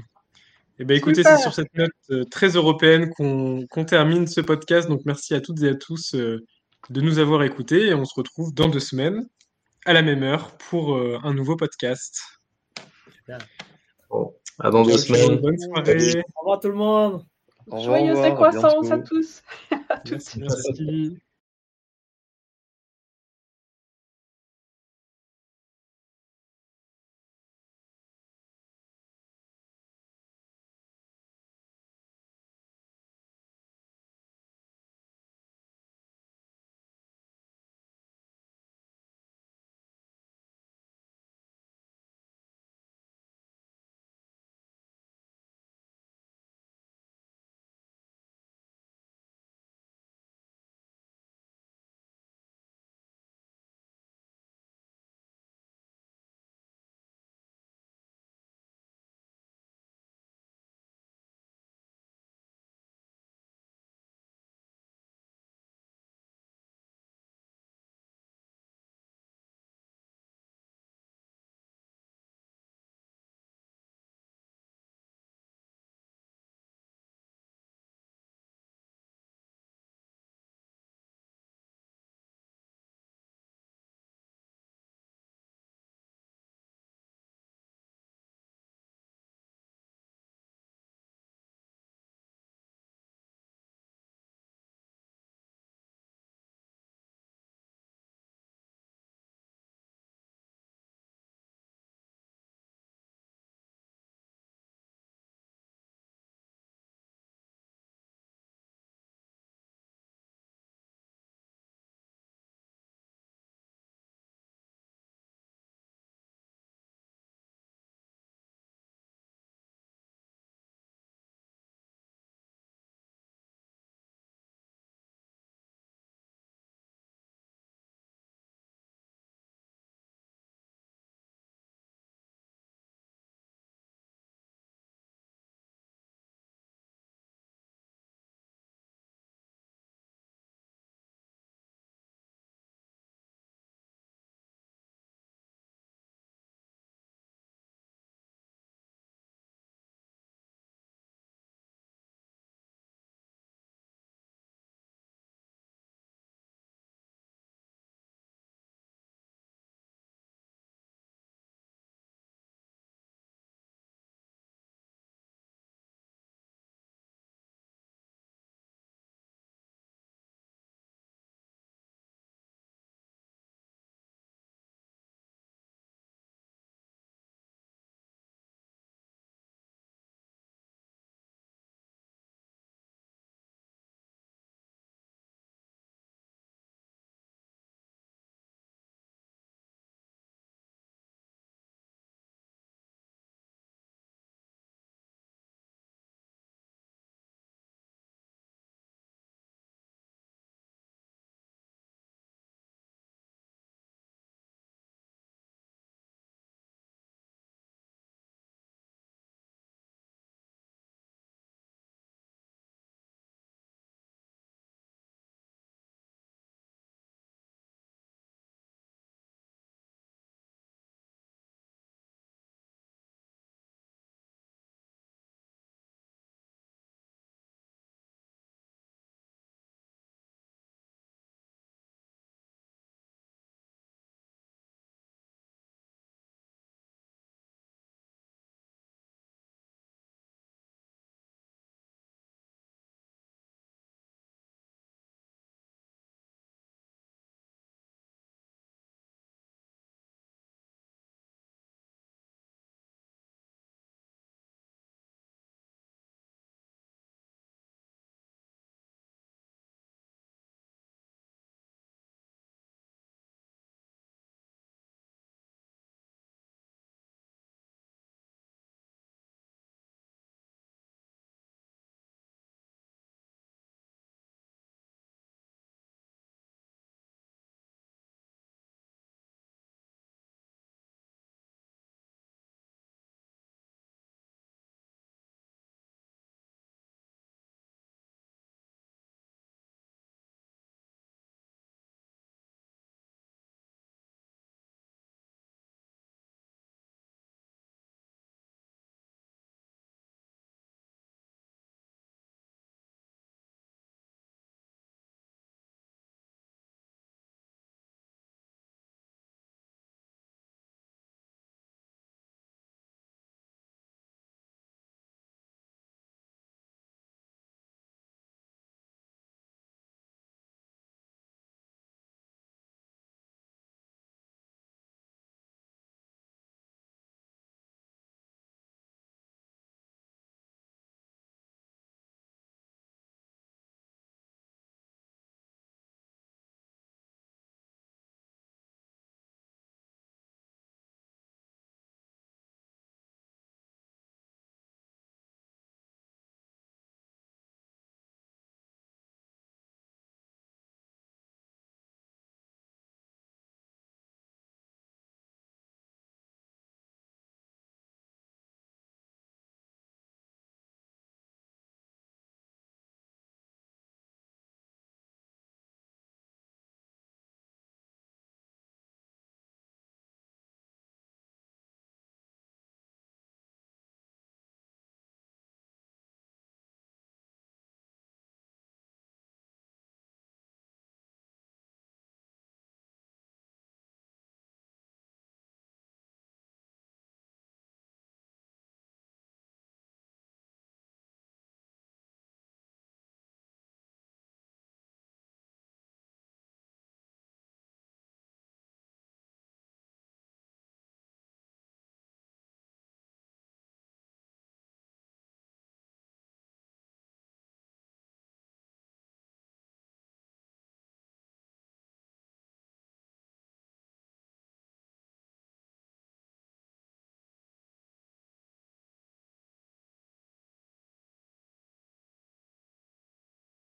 Eh bien, écoutez, c'est sur cette note euh, très européenne qu'on qu termine ce podcast. Donc, merci à toutes et à tous euh, de nous avoir écoutés. Et on se retrouve dans deux semaines, à la même heure, pour euh, un nouveau podcast. Bon, à dans deux semaines. Bonne soirée. Au revoir tout le monde. Joyeuse décroissance à tous. Merci. merci.